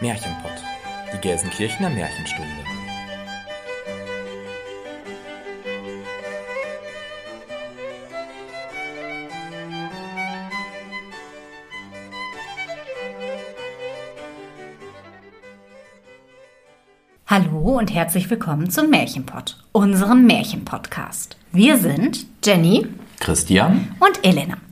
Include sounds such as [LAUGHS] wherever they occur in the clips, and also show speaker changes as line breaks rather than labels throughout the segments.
Märchenpott, die Gelsenkirchener Märchenstunde.
Hallo und herzlich willkommen zum Märchenpott, unserem Märchenpodcast. Wir sind Jenny
Christian
und Elena.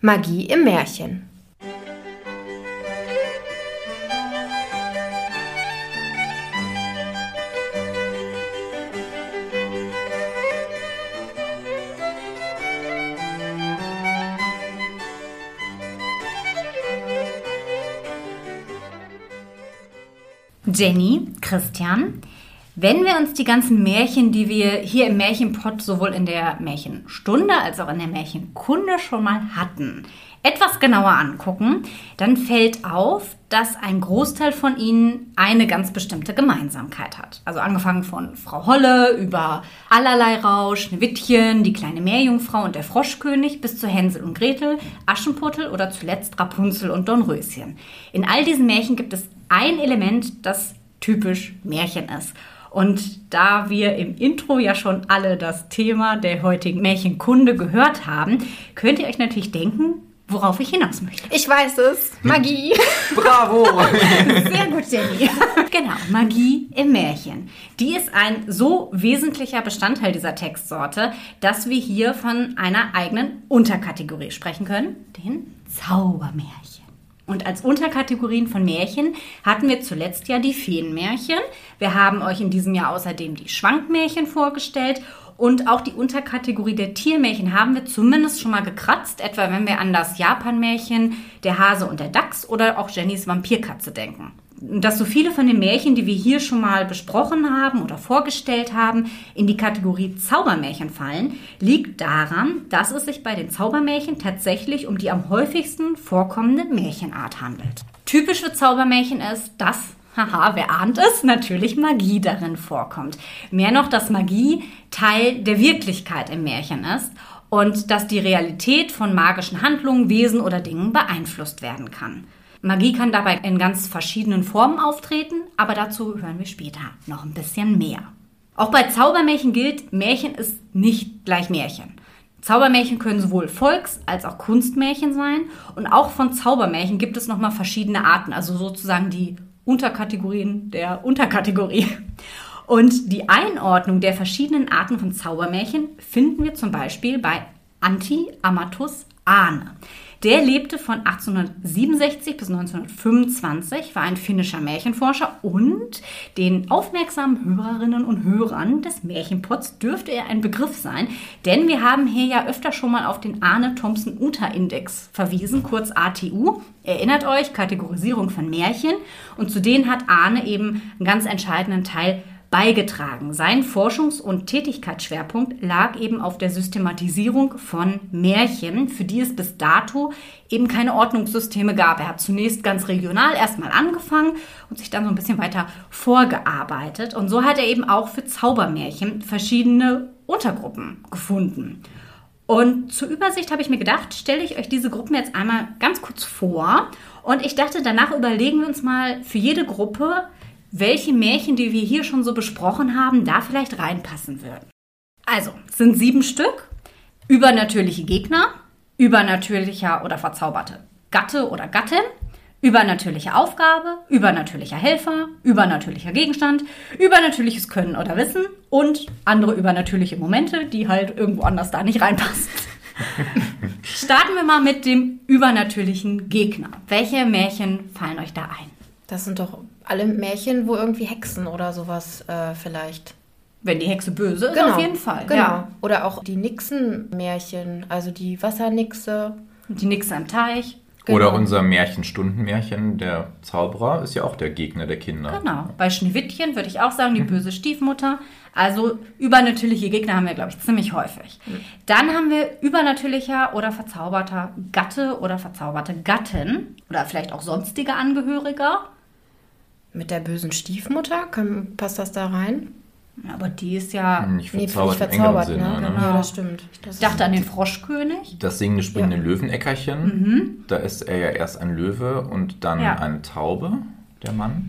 Magie im Märchen.
Jenny, Christian, wenn wir uns die ganzen Märchen, die wir hier im Märchenpott sowohl in der Märchenstunde als auch in der Märchenkunde schon mal hatten, etwas genauer angucken, dann fällt auf, dass ein Großteil von ihnen eine ganz bestimmte Gemeinsamkeit hat. Also angefangen von Frau Holle über Allerlei Rausch, Schneewittchen, die kleine Meerjungfrau und der Froschkönig bis zu Hänsel und Gretel, Aschenputtel oder zuletzt Rapunzel und Dornröschen. In all diesen Märchen gibt es ein Element, das typisch Märchen ist. Und da wir im Intro ja schon alle das Thema der heutigen Märchenkunde gehört haben, könnt ihr euch natürlich denken, worauf ich hinaus möchte.
Ich weiß es. Magie. [LAUGHS]
Bravo!
Sehr gut, Jenny. genau, Magie im Märchen. Die ist ein so wesentlicher Bestandteil dieser Textsorte, dass wir hier von einer eigenen Unterkategorie sprechen können, den Zaubermärchen. Und als Unterkategorien von Märchen hatten wir zuletzt ja die Feenmärchen. Wir haben euch in diesem Jahr außerdem die Schwankmärchen vorgestellt und auch die Unterkategorie der Tiermärchen haben wir zumindest schon mal gekratzt, etwa wenn wir an das Japanmärchen Der Hase und der Dachs oder auch Jennys Vampirkatze denken dass so viele von den Märchen, die wir hier schon mal besprochen haben oder vorgestellt haben, in die Kategorie Zaubermärchen fallen, liegt daran, dass es sich bei den Zaubermärchen tatsächlich um die am häufigsten vorkommende Märchenart handelt. Typisch für Zaubermärchen ist, dass, haha, wer ahnt es, natürlich Magie darin vorkommt. Mehr noch, dass Magie Teil der Wirklichkeit im Märchen ist und dass die Realität von magischen Handlungen, Wesen oder Dingen beeinflusst werden kann. Magie kann dabei in ganz verschiedenen Formen auftreten, aber dazu hören wir später noch ein bisschen mehr. Auch bei Zaubermärchen gilt, Märchen ist nicht gleich Märchen. Zaubermärchen können sowohl Volks- als auch Kunstmärchen sein und auch von Zaubermärchen gibt es nochmal verschiedene Arten, also sozusagen die Unterkategorien der Unterkategorie. Und die Einordnung der verschiedenen Arten von Zaubermärchen finden wir zum Beispiel bei Anti-Amatus Ahne. Der lebte von 1867 bis 1925, war ein finnischer Märchenforscher und den aufmerksamen Hörerinnen und Hörern des Märchenpots dürfte er ein Begriff sein, denn wir haben hier ja öfter schon mal auf den Arne Thompson Uta Index verwiesen, kurz ATU. Erinnert euch, Kategorisierung von Märchen und zu denen hat Arne eben einen ganz entscheidenden Teil beigetragen. Sein Forschungs- und Tätigkeitsschwerpunkt lag eben auf der Systematisierung von Märchen, für die es bis dato eben keine Ordnungssysteme gab. Er hat zunächst ganz regional erstmal angefangen und sich dann so ein bisschen weiter vorgearbeitet. Und so hat er eben auch für Zaubermärchen verschiedene Untergruppen gefunden. Und zur Übersicht habe ich mir gedacht, stelle ich euch diese Gruppen jetzt einmal ganz kurz vor. Und ich dachte, danach überlegen wir uns mal für jede Gruppe, welche Märchen, die wir hier schon so besprochen haben, da vielleicht reinpassen würden. Also, es sind sieben Stück. Übernatürliche Gegner, übernatürlicher oder verzauberte Gatte oder Gattin, Übernatürliche Aufgabe, übernatürlicher Helfer, übernatürlicher Gegenstand, übernatürliches Können oder Wissen und andere übernatürliche Momente, die halt irgendwo anders da nicht reinpassen. [LAUGHS] Starten wir mal mit dem übernatürlichen Gegner. Welche Märchen fallen euch da ein?
Das sind doch alle Märchen, wo irgendwie Hexen oder sowas äh, vielleicht.
Wenn die Hexe böse ist, auf jeden Fall.
Genau.
Ja.
Oder auch die Nixen-Märchen, also die Wassernixe.
Die Nixe am Teich.
Oder
Genau.
unser Märchenstundenmärchen, der Zauberer, ist ja auch der Gegner der Kinder.
Genau. Bei Schneewittchen würde ich auch sagen, die böse Stiefmutter. Also übernatürliche Gegner haben wir, glaube ich, ziemlich häufig. Dann haben wir übernatürlicher oder verzauberter Gatte oder verzauberte Gattin. Oder vielleicht auch sonstige Angehörige.
Mit der bösen Stiefmutter, kann, passt das da rein?
Aber die ist ja.
Nicht
Nee,
verzaubert,
nicht
im engeren
verzaubert,
Sinne.
ne?
Ne?
Ja, das stimmt. Das
Ich dachte an den Froschkönig.
Das singende, springende
Ja.
Löweneckerchen,
Mhm.
da ist er ja erst ein Löwe und dann
Ja.
eine Taube, der Mann.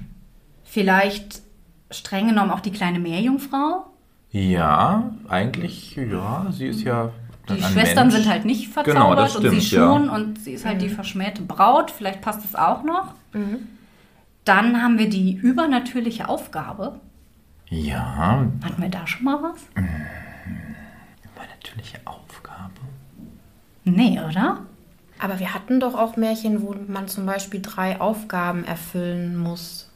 Vielleicht streng genommen auch die kleine Meerjungfrau.
Ja, eigentlich, ja, sie ist ja
Die
ein
Schwestern
Mensch.
sind halt nicht verzaubert
Genau, das
und sie
stimmt, ja.
schon und sie ist halt die verschmähte Braut. Vielleicht passt es auch noch.
Mhm.
Dann haben wir die übernatürliche Aufgabe.
Ja,
Hatten wir da schon mal was?
war natürliche Aufgabe.
Nee, oder?
Aber wir hatten doch auch Märchen, wo man zum Beispiel drei Aufgaben erfüllen muss.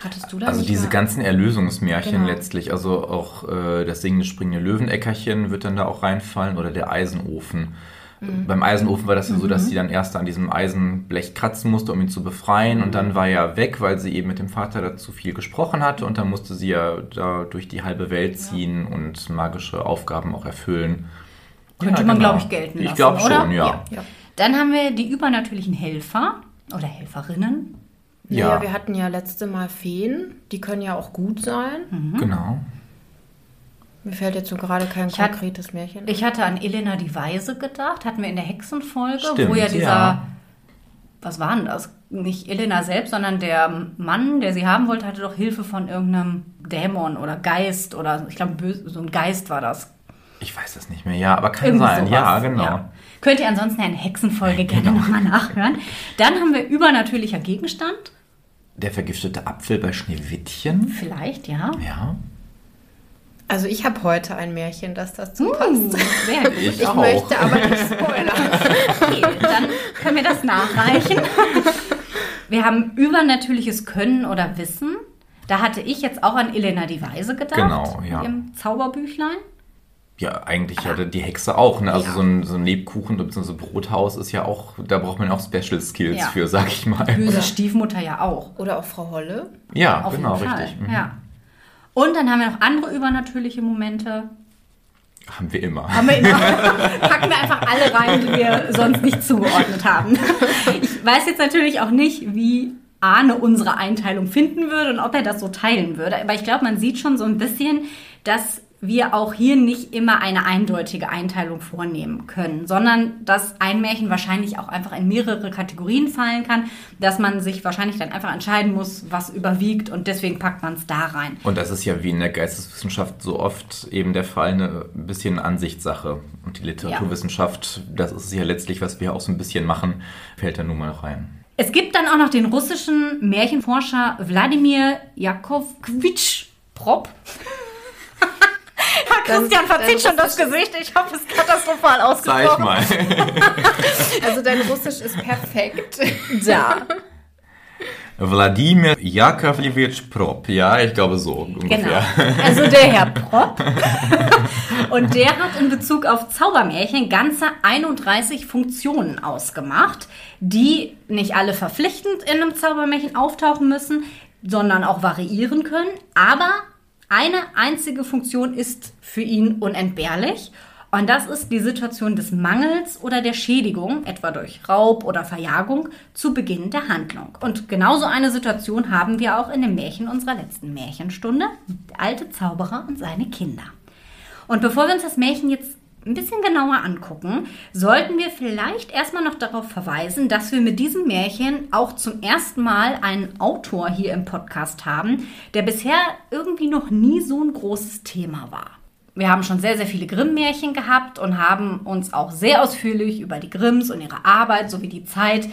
Hattest du das?
Also
nicht
diese
mal?
ganzen Erlösungsmärchen
Genau.
letztlich, also auch äh, das singende, springende Löweneckerchen wird dann da auch reinfallen oder der Eisenofen.
Mhm.
Beim Eisenofen war das ja so, dass sie dann erst an diesem Eisenblech kratzen musste, um ihn zu befreien und
Mhm.
dann war er weg, weil sie eben mit dem Vater da zu viel gesprochen hatte und dann musste sie ja da durch die halbe Welt ziehen und magische Aufgaben auch erfüllen.
Könnte
Ja,
man,
genau.
glaube ich, gelten lassen,
Ich glaube schon, ja.
Ja.
Dann haben wir die übernatürlichen Helfer oder Helferinnen.
Ja.
Ja.
wir hatten ja letzte Mal Feen. Die können ja auch gut sein.
Mhm.
Genau.
Mir fällt jetzt so gerade kein
Ich hat-
konkretes Märchen.
Ich hatte an Elena die Weise gedacht, hatten wir in der Hexenfolge,
Stimmt,
wo ja dieser,
ja.
was war denn das? Nicht Elena selbst, sondern der Mann, der sie haben wollte, hatte doch Hilfe von irgendeinem Dämon oder Geist oder ich glaube, so ein Geist war das.
Ich weiß das nicht mehr, ja, aber kann
Irgendwie
sein.
sowas.
Ja, genau.
Ja. Könnt ihr ansonsten eine Hexenfolge gerne nochmal nachhören. Dann haben wir übernatürlicher Gegenstand.
Der vergiftete Apfel bei Schneewittchen.
Vielleicht, ja.
Ja.
Also ich habe heute ein Märchen, das dazu
Uh,
passt.
sehr [LAUGHS] gut.
Ich,
Ich
auch.
möchte aber nicht [LAUGHS] spoilern.
Okay, dann können wir das nachreichen. Wir haben übernatürliches Können oder Wissen. Da hatte ich jetzt auch an Elena die Weise gedacht.
Genau, ja.
Im Zauberbüchlein.
Ja, eigentlich hatte die Hexe auch, ne? Also
Ja.
so ein, so ein Lebkuchen bzw. Brothaus ist ja auch, da braucht man auch Special Skills
Ja.
für, sag ich mal.
Böse Stiefmutter ja auch.
Oder auch Frau Holle.
Ja,
Auf
genau, richtig. Mhm.
Ja. Und dann haben wir noch andere übernatürliche Momente.
Haben wir immer.
Haben wir immer, [LAUGHS] packen wir einfach alle rein, die wir sonst nicht zugeordnet haben. Ich weiß jetzt natürlich auch nicht, wie Arne unsere Einteilung finden würde und ob er das so teilen würde. Aber ich glaube, man sieht schon so ein bisschen, dass wir auch hier nicht immer eine eindeutige Einteilung vornehmen können, sondern dass ein Märchen wahrscheinlich auch einfach in mehrere Kategorien fallen kann, dass man sich wahrscheinlich dann einfach entscheiden muss, was überwiegt und deswegen packt man es da rein.
Und das ist ja wie in der Geisteswissenschaft so oft eben der Fall, eine ein bisschen Ansichtssache. Und die Literaturwissenschaft, das ist ja letztlich, was wir auch so ein bisschen machen, fällt da nun mal rein.
Es gibt dann auch noch den russischen Märchenforscher Wladimir Jakowitsch Prop. [LAUGHS] [LAUGHS] Christian verzieht schon das Gesicht. Ich habe es katastrophal ausgesprochen.
Zeig mal. [LAUGHS]
Also dein Russisch ist perfekt. Da.
Wladimir Jakovlevich Prop. Ja, ich glaube so
Genau.
ungefähr. [LAUGHS]
Also der Herr Prop. Und der hat in Bezug auf Zaubermärchen ganze 31 Funktionen ausgemacht, die nicht alle verpflichtend in einem Zaubermärchen auftauchen müssen, sondern auch variieren können. Aber eine einzige Funktion ist für ihn unentbehrlich. Und das ist die Situation des Mangels oder der Schädigung, etwa durch Raub oder Verjagung, zu Beginn der Handlung. Und genauso eine Situation haben wir auch in dem Märchen unserer letzten Märchenstunde, der alte Zauberer und seine Kinder. Und bevor wir uns das Märchen jetzt ein bisschen genauer angucken, sollten wir vielleicht erstmal noch darauf verweisen, dass wir mit diesem Märchen auch zum ersten Mal einen Autor hier im Podcast haben, der bisher irgendwie noch nie so ein großes Thema war. Wir haben schon sehr, sehr viele Grimm-Märchen gehabt und haben uns auch sehr ausführlich über die Grimms und ihre Arbeit sowie die Zeit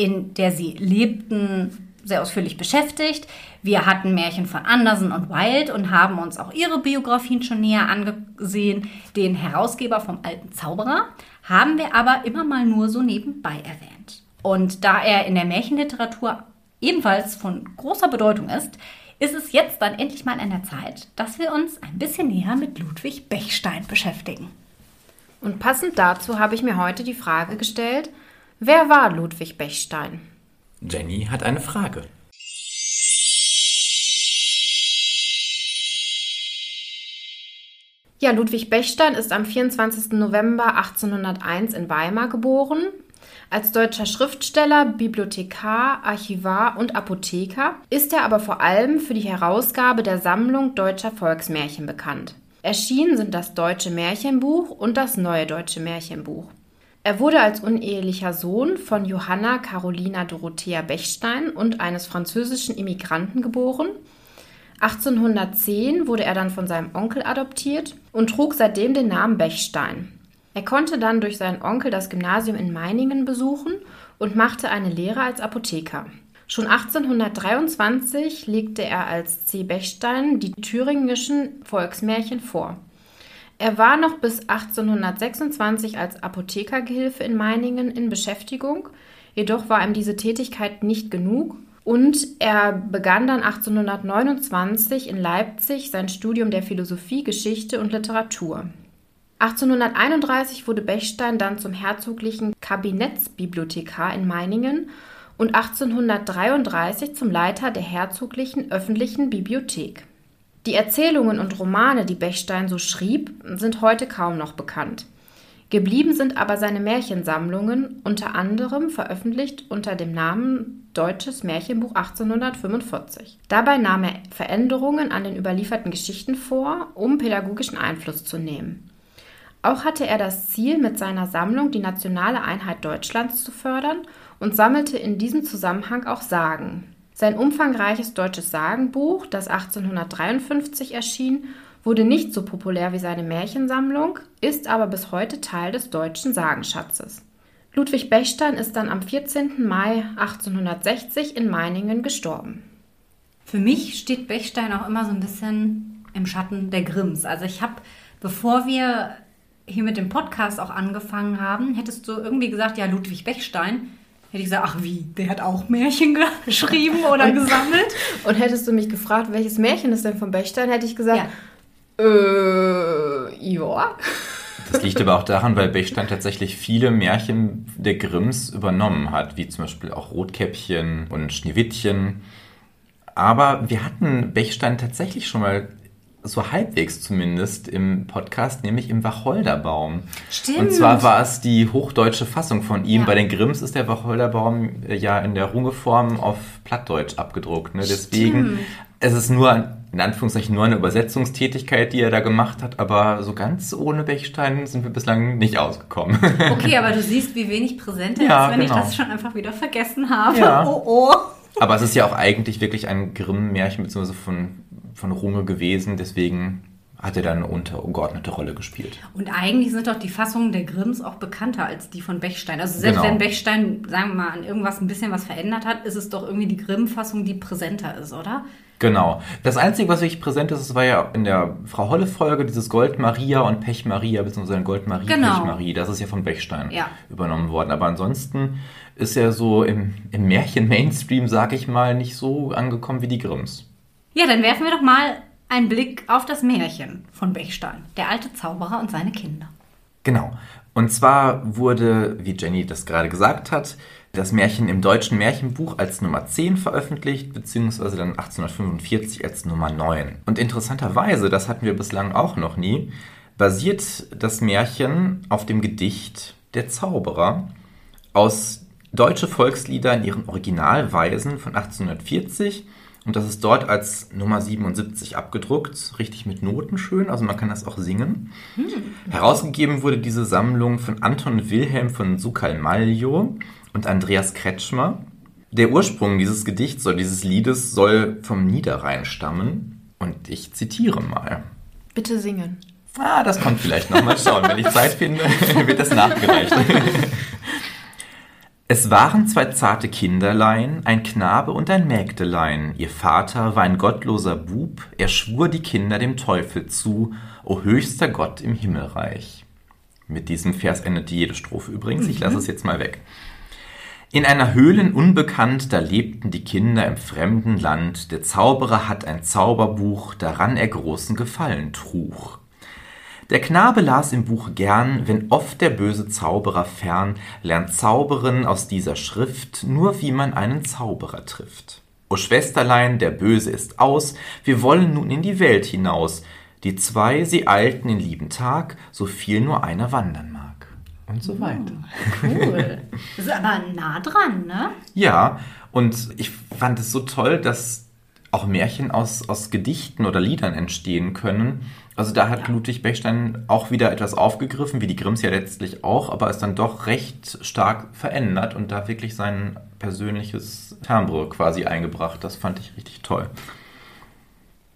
in der sie lebten, sehr ausführlich beschäftigt. Wir hatten Märchen von Andersen und Wild und haben uns auch ihre Biografien schon näher angesehen. Den Herausgeber vom Alten Zauberer haben wir aber immer mal nur so nebenbei erwähnt. Und da er in der Märchenliteratur ebenfalls von großer Bedeutung ist, ist es jetzt dann endlich mal an der Zeit, dass wir uns ein bisschen näher mit Ludwig Bechstein beschäftigen.
Und passend dazu habe ich mir heute die Frage gestellt, wer war Ludwig Bechstein?
Jenny hat eine Frage.
Ja, Ludwig Bechstein ist am 24. November 1801 in Weimar geboren. Als deutscher Schriftsteller, Bibliothekar, Archivar und Apotheker ist er aber vor allem für die Herausgabe der Sammlung deutscher Volksmärchen bekannt. Erschienen sind das Deutsche Märchenbuch und das Neue Deutsche Märchenbuch. Er wurde als unehelicher Sohn von Johanna Carolina Dorothea Bechstein und eines französischen Immigranten geboren 1810 wurde er dann von seinem Onkel adoptiert und trug seitdem den Namen Bechstein. Er konnte dann durch seinen Onkel das Gymnasium in Meiningen besuchen und machte eine Lehre als Apotheker. Schon 1823 legte er als C. Bechstein die thüringischen Volksmärchen vor. Er war noch bis 1826 als Apothekergehilfe in Meiningen in Beschäftigung, jedoch war ihm diese Tätigkeit nicht genug und er begann dann 1829 in Leipzig sein Studium der Philosophie, Geschichte und Literatur. 1831 wurde Bechstein dann zum herzoglichen Kabinettsbibliothekar in Meiningen und 1833 zum Leiter der herzoglichen öffentlichen Bibliothek. Die Erzählungen und Romane, die Bechstein so schrieb, sind heute kaum noch bekannt. Geblieben sind aber seine Märchensammlungen, unter anderem veröffentlicht unter dem Namen Deutsches Märchenbuch 1845. Dabei nahm er Veränderungen an den überlieferten Geschichten vor, um pädagogischen Einfluss zu nehmen. Auch hatte er das Ziel, mit seiner Sammlung die nationale Einheit Deutschlands zu fördern und sammelte in diesem Zusammenhang auch Sagen. Sein umfangreiches deutsches Sagenbuch, das 1853 erschien, wurde nicht so populär wie seine Märchensammlung, ist aber bis heute Teil des deutschen Sagenschatzes. Ludwig Bechstein ist dann am 14. Mai 1860 in Meiningen gestorben.
Für mich steht Bechstein auch immer so ein bisschen im Schatten der Grimms. Also ich habe, bevor wir hier mit dem Podcast auch angefangen haben, hättest du irgendwie gesagt, ja, Ludwig Bechstein. Hätte ich gesagt, ach wie, der hat auch Märchen [LAUGHS] geschrieben oder
und,
gesammelt.
Und hättest du mich gefragt, welches Märchen ist denn von Bechstein, hätte ich gesagt, ja. äh, ja.
Das liegt aber auch daran, weil Bechstein tatsächlich viele Märchen der Grimms übernommen hat, wie zum Beispiel auch Rotkäppchen und Schneewittchen. Aber wir hatten Bechstein tatsächlich schon mal so halbwegs zumindest im Podcast, nämlich im Wacholderbaum.
Stimmt.
Und zwar war es die hochdeutsche Fassung von ihm. Ja. Bei den Grimms ist der Wacholderbaum äh, ja in der Rungeform auf Plattdeutsch abgedruckt. Ne? Deswegen Stimmt. es ist nur in Anführungszeichen nur eine Übersetzungstätigkeit, die er da gemacht hat, aber so ganz ohne Bechstein sind wir bislang nicht ausgekommen. [LAUGHS]
Okay, aber du siehst, wie wenig präsent er
ja,
ist, wenn
genau.
ich das schon einfach wieder vergessen habe.
Ja. [LAUGHS]
Oh oh.
Aber es ist ja auch eigentlich wirklich ein Grimm-Märchen, beziehungsweise von von Runge gewesen, deswegen hat er dann eine untergeordnete Rolle gespielt.
Und eigentlich sind doch die Fassungen der Grimms auch bekannter als die von Bechstein. Also selbst
Genau.
wenn Bechstein, sagen wir mal, an irgendwas ein bisschen was verändert hat, ist es doch irgendwie die Grimm-Fassung, die präsenter ist, oder?
Genau. Das Einzige, was wirklich präsent ist, war ja in der Frau Holle-Folge dieses Gold Maria und Pech Maria, beziehungsweise Gold Marie,
Genau.
Pech Marie. Das ist ja von Bechstein
Ja.
übernommen worden. Aber ansonsten ist er so im, im Märchen-Mainstream, sag ich mal, nicht so angekommen wie die Grimms.
Ja, dann werfen wir doch mal einen Blick auf das Märchen von Bechstein, der alte Zauberer und seine Kinder.
Genau. Und zwar wurde, wie Jenny das gerade gesagt hat, das Märchen im deutschen Märchenbuch als Nummer 10 veröffentlicht, beziehungsweise dann 1845 als Nummer 9. Und interessanterweise, das hatten wir bislang auch noch nie, basiert das Märchen auf dem Gedicht Der Zauberer aus Deutsche Volkslieder in ihren Originalweisen von 1840 und das ist dort als Nummer 77 abgedruckt, richtig mit Noten schön, also man kann das auch singen. Herausgegeben wurde diese Sammlung von Anton Wilhelm von Sukalmaljo und Andreas Kretschmer. Der Ursprung dieses Gedichts oder dieses Liedes soll vom Niederrhein stammen und ich zitiere mal.
Bitte singen.
Ah, das kommt vielleicht noch. Mal schauen. Wenn ich Zeit finde, [LAUGHS] wird das nachgereicht. [LAUGHS] Es waren zwei zarte Kinderlein, ein Knabe und ein Mägdelein. Ihr Vater war ein gottloser Bub, er schwur die Kinder dem Teufel zu, o höchster Gott im Himmelreich. Mit diesem Vers endet jede Strophe übrigens, ich lasse es jetzt mal weg. In einer Höhlen unbekannt, da lebten die Kinder im fremden Land. Der Zauberer hat ein Zauberbuch, daran er großen Gefallen trug. Der Knabe las im Buch gern, wenn oft der böse Zauberer fern, lernt Zauberen aus dieser Schrift, nur wie man einen Zauberer trifft. O Schwesterlein, der Böse ist aus, wir wollen nun in die Welt hinaus. Die zwei, sie eilten in lieben Tag, so viel nur einer wandern mag. Und so weiter.
Cool. Das ist aber nah dran, ne?
Ja, und ich fand es so toll, dass auch Märchen aus, aus Gedichten oder Liedern entstehen können. Also da hat Ludwig Bechstein auch wieder etwas aufgegriffen, wie die Grimms ja letztlich auch, aber es dann doch recht stark verändert und da wirklich sein persönliches Timbre quasi eingebracht. Das fand ich richtig toll.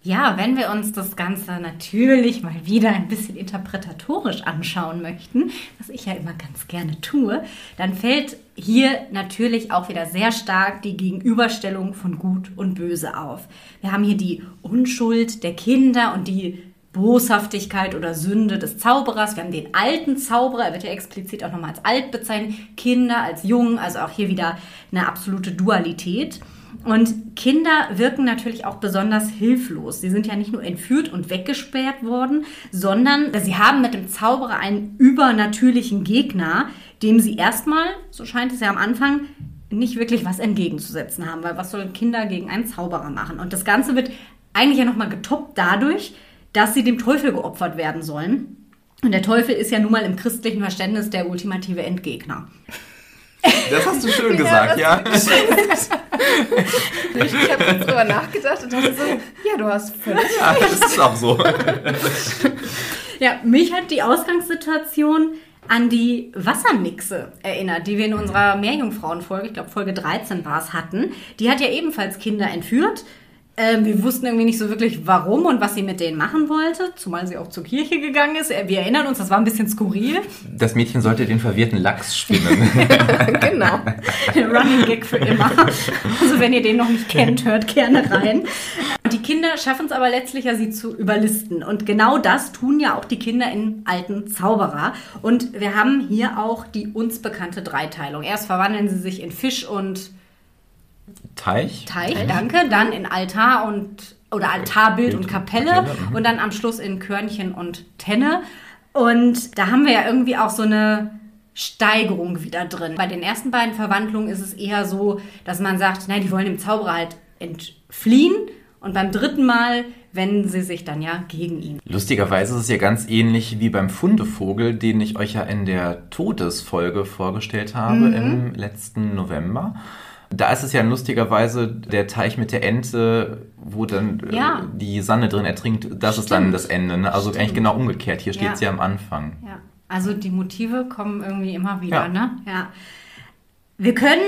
Ja, wenn wir uns das Ganze natürlich mal wieder ein bisschen interpretatorisch anschauen möchten, was ich ja immer ganz gerne tue, dann fällt hier natürlich auch wieder sehr stark die Gegenüberstellung von Gut und Böse auf. Wir haben hier die Unschuld der Kinder und die Boshaftigkeit oder Sünde des Zauberers. Wir haben den alten Zauberer, er wird ja explizit auch nochmal als alt bezeichnet, Kinder als jung, also auch hier wieder eine absolute Dualität. Und Kinder wirken natürlich auch besonders hilflos. Sie sind ja nicht nur entführt und weggesperrt worden, sondern sie haben mit dem Zauberer einen übernatürlichen Gegner, dem sie erstmal, so scheint es ja am Anfang, nicht wirklich was entgegenzusetzen haben. Weil was sollen Kinder gegen einen Zauberer machen? Und das Ganze wird eigentlich ja nochmal getoppt dadurch, dass sie dem Teufel geopfert werden sollen. Und der Teufel ist ja nun mal im christlichen Verständnis der ultimative Endgegner.
Das hast du schön [LAUGHS] gesagt, ja. ja.
ich ich habe jetzt drüber nachgedacht und dachte so, ja, du hast völlig
ja, Das ist auch so.
ja, mich hat die Ausgangssituation an die Wassermixe erinnert, die wir in unserer Meerjungfrauenfolge, ich glaube Folge 13 war es, hatten. Die hat ja ebenfalls Kinder entführt ähm, wir wussten irgendwie nicht so wirklich, warum und was sie mit denen machen wollte, zumal sie auch zur Kirche gegangen ist. Wir erinnern uns, das war ein bisschen skurril.
Das Mädchen sollte den verwirrten Lachs schwimmen. [LAUGHS]
genau. Running Gag für immer. Also wenn ihr den noch nicht kennt, hört gerne rein. Die Kinder schaffen es aber letztlich ja, sie zu überlisten. Und genau das tun ja auch die Kinder in alten Zauberer. Und wir haben hier auch die uns bekannte Dreiteilung. Erst verwandeln sie sich in Fisch und
Teich.
Teich, Teich. danke. Dann in Altar und oder Altarbild Bild und Kapelle, Kapelle mhm. und dann am Schluss in Körnchen und Tenne. Und da haben wir ja irgendwie auch so eine Steigerung wieder drin. Bei den ersten beiden Verwandlungen ist es eher so, dass man sagt, nein, die wollen dem Zauberer halt entfliehen. Und beim dritten Mal wenden sie sich dann ja gegen ihn.
Lustigerweise ist es ja ganz ähnlich wie beim Fundevogel, den ich euch ja in der Todesfolge vorgestellt habe mhm. im letzten November. Da ist es ja lustigerweise der Teich mit der Ente, wo dann äh, ja. äh, die Sanne drin ertrinkt. Das Stimmt. ist dann das Ende. Ne? Also Stimmt. eigentlich genau umgekehrt. Hier steht es ja. ja am Anfang.
Ja. Also die Motive kommen irgendwie immer wieder. Ja. Ne? ja. Wir können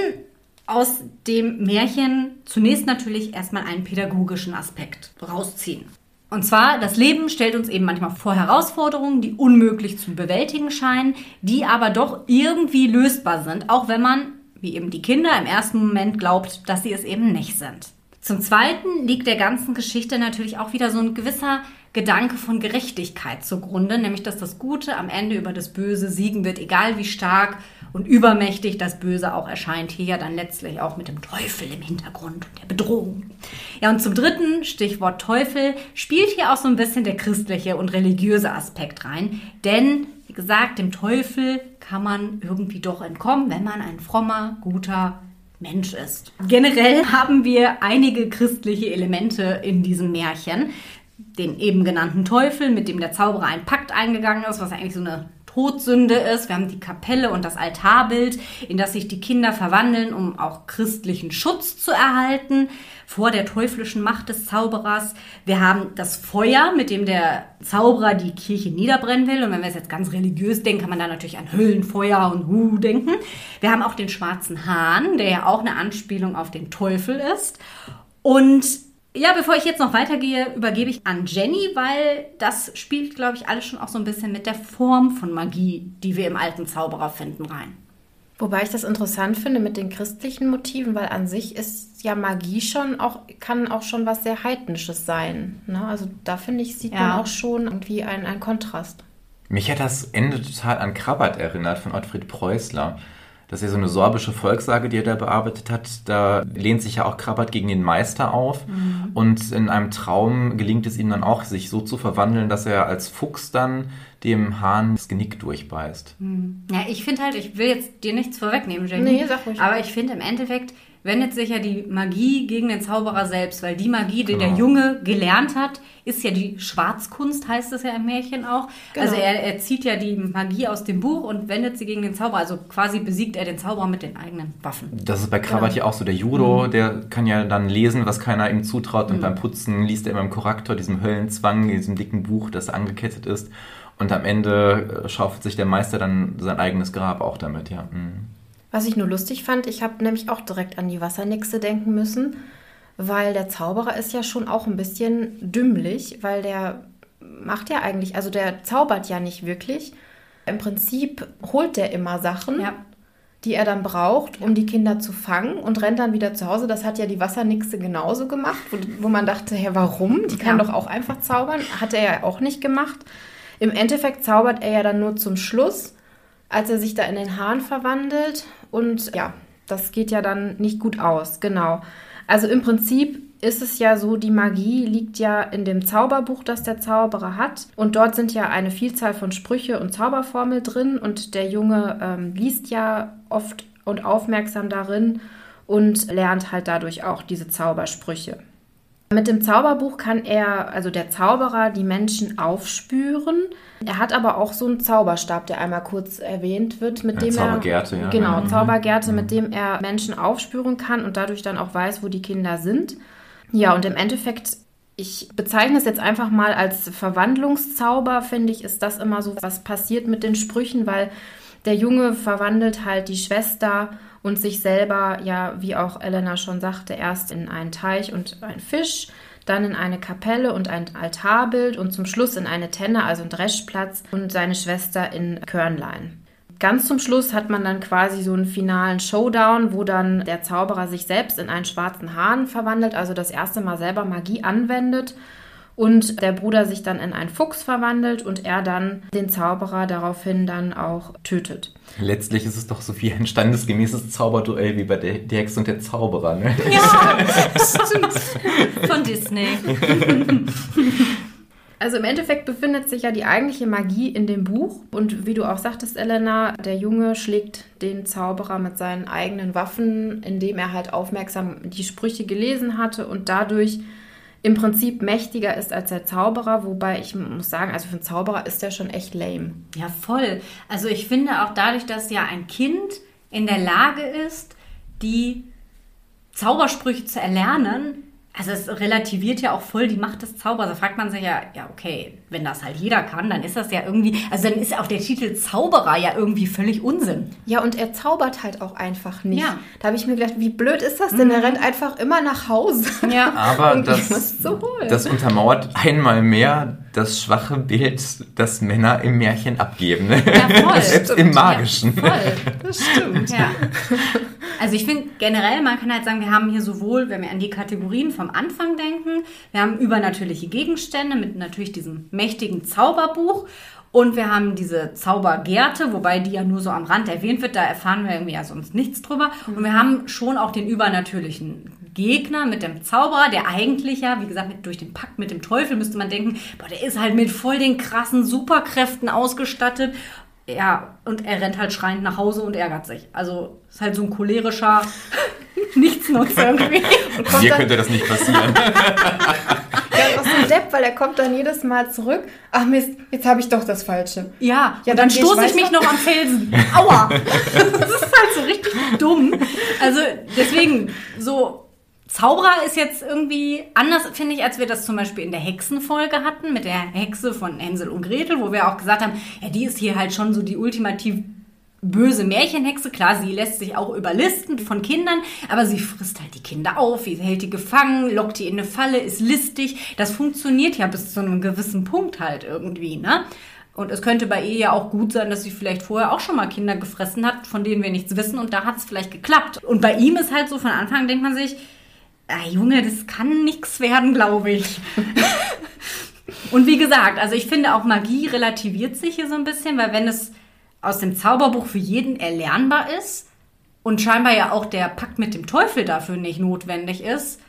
aus dem Märchen zunächst natürlich erstmal einen pädagogischen Aspekt rausziehen. Und zwar, das Leben stellt uns eben manchmal vor Herausforderungen, die unmöglich zu bewältigen scheinen, die aber doch irgendwie lösbar sind, auch wenn man wie eben die Kinder, im ersten Moment glaubt, dass sie es eben nicht sind. Zum Zweiten liegt der ganzen Geschichte natürlich auch wieder so ein gewisser Gedanke von Gerechtigkeit zugrunde, nämlich dass das Gute am Ende über das Böse siegen wird, egal wie stark und übermächtig das Böse auch erscheint. Hier ja dann letztlich auch mit dem Teufel im Hintergrund und der Bedrohung. Ja, und zum Dritten, Stichwort Teufel, spielt hier auch so ein bisschen der christliche und religiöse Aspekt rein, denn wie gesagt, dem Teufel kann man irgendwie doch entkommen, wenn man ein frommer, guter Mensch ist. Generell haben wir einige christliche Elemente in diesem Märchen. Den eben genannten Teufel, mit dem der Zauberer einen Pakt eingegangen ist, was eigentlich so eine Todsünde ist. Wir haben die Kapelle und das Altarbild, in das sich die Kinder verwandeln, um auch christlichen Schutz zu erhalten vor der teuflischen Macht des Zauberers. Wir haben das Feuer, mit dem der Zauberer die Kirche niederbrennen will. Und wenn wir es jetzt ganz religiös denken, kann man da natürlich an Höllenfeuer und Hu denken. Wir haben auch den schwarzen Hahn, der ja auch eine Anspielung auf den Teufel ist. Und ja, bevor ich jetzt noch weitergehe, übergebe ich an Jenny, weil das spielt, glaube ich, alles schon auch so ein bisschen mit der Form von Magie, die wir im alten Zauberer finden, rein.
Wobei ich das interessant finde mit den christlichen Motiven, weil an sich ist ja Magie schon auch, kann auch schon was sehr Heidnisches sein. Ne? Also da finde ich, sieht
Ja.
man auch schon irgendwie einen, einen Kontrast.
Mich hat das Ende total an Krabbert erinnert von Ottfried Preußler. Das ist ja so eine sorbische Volkssage, die er da bearbeitet hat. Da lehnt sich ja auch Krabbert gegen den Meister auf. Und in einem Traum gelingt es ihm dann auch, sich so zu verwandeln, dass er als Fuchs dann dem Hahn das Genick durchbeißt.
Ja, ich finde halt, ich will jetzt dir nichts vorwegnehmen, Jenny.
Nee, sag ruhig.
Aber ich finde, im Endeffekt wendet sich ja die Magie gegen den Zauberer selbst, weil die Magie, die der
Genau.
Junge gelernt hat, ist ja die Schwarzkunst, heißt es ja im Märchen auch.
Genau.
Also er, er zieht ja die Magie aus dem Buch und wendet sie gegen den Zauberer. Also quasi besiegt er den Zauberer mit den eigenen Waffen.
Das ist bei Krabbert ja auch so. Der Judo, der kann ja dann lesen, was keiner ihm zutraut. Und beim Putzen liest er immer im Korrektor, diesem Höllenzwang, in diesem dicken Buch, das angekettet ist. Und am Ende äh, schaufelt sich der Meister dann sein eigenes Grab auch damit, ja. Mhm.
Was ich nur lustig fand, ich habe nämlich auch direkt an die Wassernixe denken müssen, weil der Zauberer ist ja schon auch ein bisschen dümmlich, weil der macht ja eigentlich, also der zaubert ja nicht wirklich. Im Prinzip holt der immer Sachen,
Ja.
die er dann braucht, um die Kinder zu fangen und rennt dann wieder zu Hause. Das hat ja die Wassernixe genauso gemacht, wo, wo man dachte, ja, warum? Die kann
Ja.
doch auch einfach zaubern. Hat er ja auch nicht gemacht. Im Endeffekt zaubert er ja dann nur zum Schluss, als er sich da in den Hahn verwandelt. Und ja, das geht ja dann nicht gut aus, genau. Also im Prinzip ist es ja so, die Magie liegt ja in dem Zauberbuch, das der Zauberer hat. Und dort sind ja eine Vielzahl von Sprüche und Zauberformel drin. Und der Junge ähm, liest ja oft und aufmerksam darin und lernt halt dadurch auch diese Zaubersprüche. Mit dem Zauberbuch kann er, also der Zauberer, die Menschen aufspüren. Er hat aber auch so einen Zauberstab, der einmal kurz erwähnt wird, mit
Ja,
dem
Zaubergärte,
er
ja.
genau
Mhm.
Zaubergärte, mit dem er Menschen aufspüren kann und dadurch dann auch weiß, wo die Kinder sind. Ja, und im Endeffekt, ich bezeichne es jetzt einfach mal als Verwandlungszauber, finde ich, ist das immer so, was passiert mit den Sprüchen, weil der Junge verwandelt halt die Schwester und sich selber, ja, wie auch Elena schon sagte, erst in einen Teich und einen Fisch, dann in eine Kapelle und ein Altarbild und zum Schluss in eine Tenne, also einen Dreschplatz und seine Schwester in Körnlein. Ganz zum Schluss hat man dann quasi so einen finalen Showdown, wo dann der Zauberer sich selbst in einen schwarzen Hahn verwandelt, also das erste Mal selber Magie anwendet und der Bruder sich dann in einen Fuchs verwandelt und er dann den Zauberer daraufhin dann auch tötet.
Letztlich ist es doch so wie ein standesgemäßes Zauberduell wie bei der, der Hexe und der Zauberer, ne?
Ja, [LAUGHS] stimmt. Von Disney. [LAUGHS]
Also im Endeffekt befindet sich ja die eigentliche Magie in dem Buch. Und wie du auch sagtest, Elena, der Junge schlägt den Zauberer mit seinen eigenen Waffen, indem er halt aufmerksam die Sprüche gelesen hatte und dadurch im Prinzip mächtiger ist als der Zauberer. Wobei ich muss sagen, also für einen Zauberer ist der schon echt lame.
Ja, voll. Also ich finde auch dadurch, dass ja ein Kind in der Lage ist, die Zaubersprüche zu erlernen, also es relativiert ja auch voll die Macht des Zaubers. Da fragt man sich ja, ja, okay, wenn das halt jeder kann, dann ist das ja irgendwie, also dann ist auch der Titel Zauberer ja irgendwie völlig Unsinn.
Ja, und er zaubert halt auch einfach nicht.
Ja.
Da habe ich mir gedacht, wie blöd ist das denn? Er rennt einfach immer nach Hause.
Ja. [LAUGHS]
Aber das, das untermauert einmal mehr das schwache Bild, das Männer im Märchen abgeben. Ne?
Ja, voll. [LAUGHS]
Selbst im Magischen.
Ja, voll.
Das stimmt.
Ja. Also ich finde generell, man kann halt sagen, wir haben hier sowohl, wenn wir an die Kategorien vom Anfang denken, wir haben übernatürliche Gegenstände mit natürlich diesem mächtigen Zauberbuch und wir haben diese Zaubergärte, wobei die ja nur so am Rand erwähnt wird, da erfahren wir irgendwie ja sonst nichts drüber. Und wir haben schon auch den übernatürlichen Gegner mit dem Zauberer, der eigentlich ja, wie gesagt, mit, durch den Pakt mit dem Teufel müsste man denken, boah, der ist halt mit voll den krassen Superkräften ausgestattet. Ja, und er rennt halt schreiend nach Hause und ärgert sich. Also ist halt so ein cholerischer [LAUGHS] Nichtsnutzer irgendwie. [LAUGHS]
Mir
dann-
könnte das nicht passieren.
Ja, auch so ein Depp, weil er kommt dann jedes Mal zurück. Ach Mist, jetzt habe ich doch das Falsche.
Ja,
Ja,
und
dann
dann
geh ich
stoße ich mich noch am Felsen. [LAUGHS] Aua! Das ist halt so richtig dumm. Also deswegen, so Zauberer ist jetzt irgendwie anders, finde ich, als wir das zum Beispiel in der Hexenfolge hatten, mit der Hexe von Hänsel und Gretel, wo wir auch gesagt haben, ja, die ist hier halt schon so die ultimativ böse Märchenhexe. Klar, sie lässt sich auch überlisten von Kindern, aber sie frisst halt die Kinder auf, sie hält die gefangen, lockt die in eine Falle, ist listig. Das funktioniert ja bis zu einem gewissen Punkt halt irgendwie, ne? Und es könnte bei ihr ja auch gut sein, dass sie vielleicht vorher auch schon mal Kinder gefressen hat, von denen wir nichts wissen und da hat es vielleicht geklappt. Und bei ihm ist halt so von Anfang denkt man sich, ah, Junge, das kann nichts werden, glaube ich. [LAUGHS] und wie gesagt, also ich finde auch Magie relativiert sich hier so ein bisschen, weil wenn es aus dem Zauberbuch für jeden erlernbar ist und scheinbar ja auch der Pakt mit dem Teufel dafür nicht notwendig ist,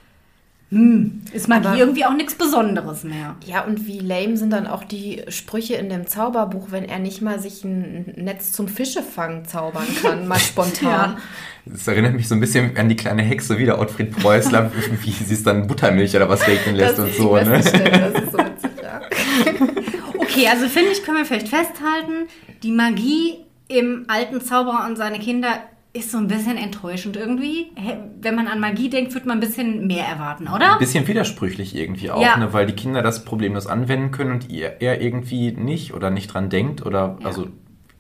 hm, ist Magie
Aber-
irgendwie auch nichts Besonderes mehr.
Ja, und wie lame sind dann auch die Sprüche in dem Zauberbuch, wenn er nicht mal sich ein Netz zum Fischefangen zaubern kann, mal [LAUGHS] spontan.
Ja.
Das erinnert mich so ein bisschen an die kleine Hexe wieder, Ottfried Preußler, [LAUGHS] wie sie es dann Buttermilch oder was regnen lässt und
ist die
so, ne?
Stelle, das ist so [LAUGHS] witzig, ja.
Okay, also finde ich, können wir vielleicht festhalten, die Magie im alten Zauberer und seine Kinder ist so ein bisschen enttäuschend irgendwie. Wenn man an Magie denkt, würde man ein bisschen mehr erwarten, oder?
Ein bisschen widersprüchlich irgendwie auch,
Ja.
ne? weil die Kinder das problemlos anwenden können und ihr, er irgendwie nicht oder nicht dran denkt oder,
Ja.
also,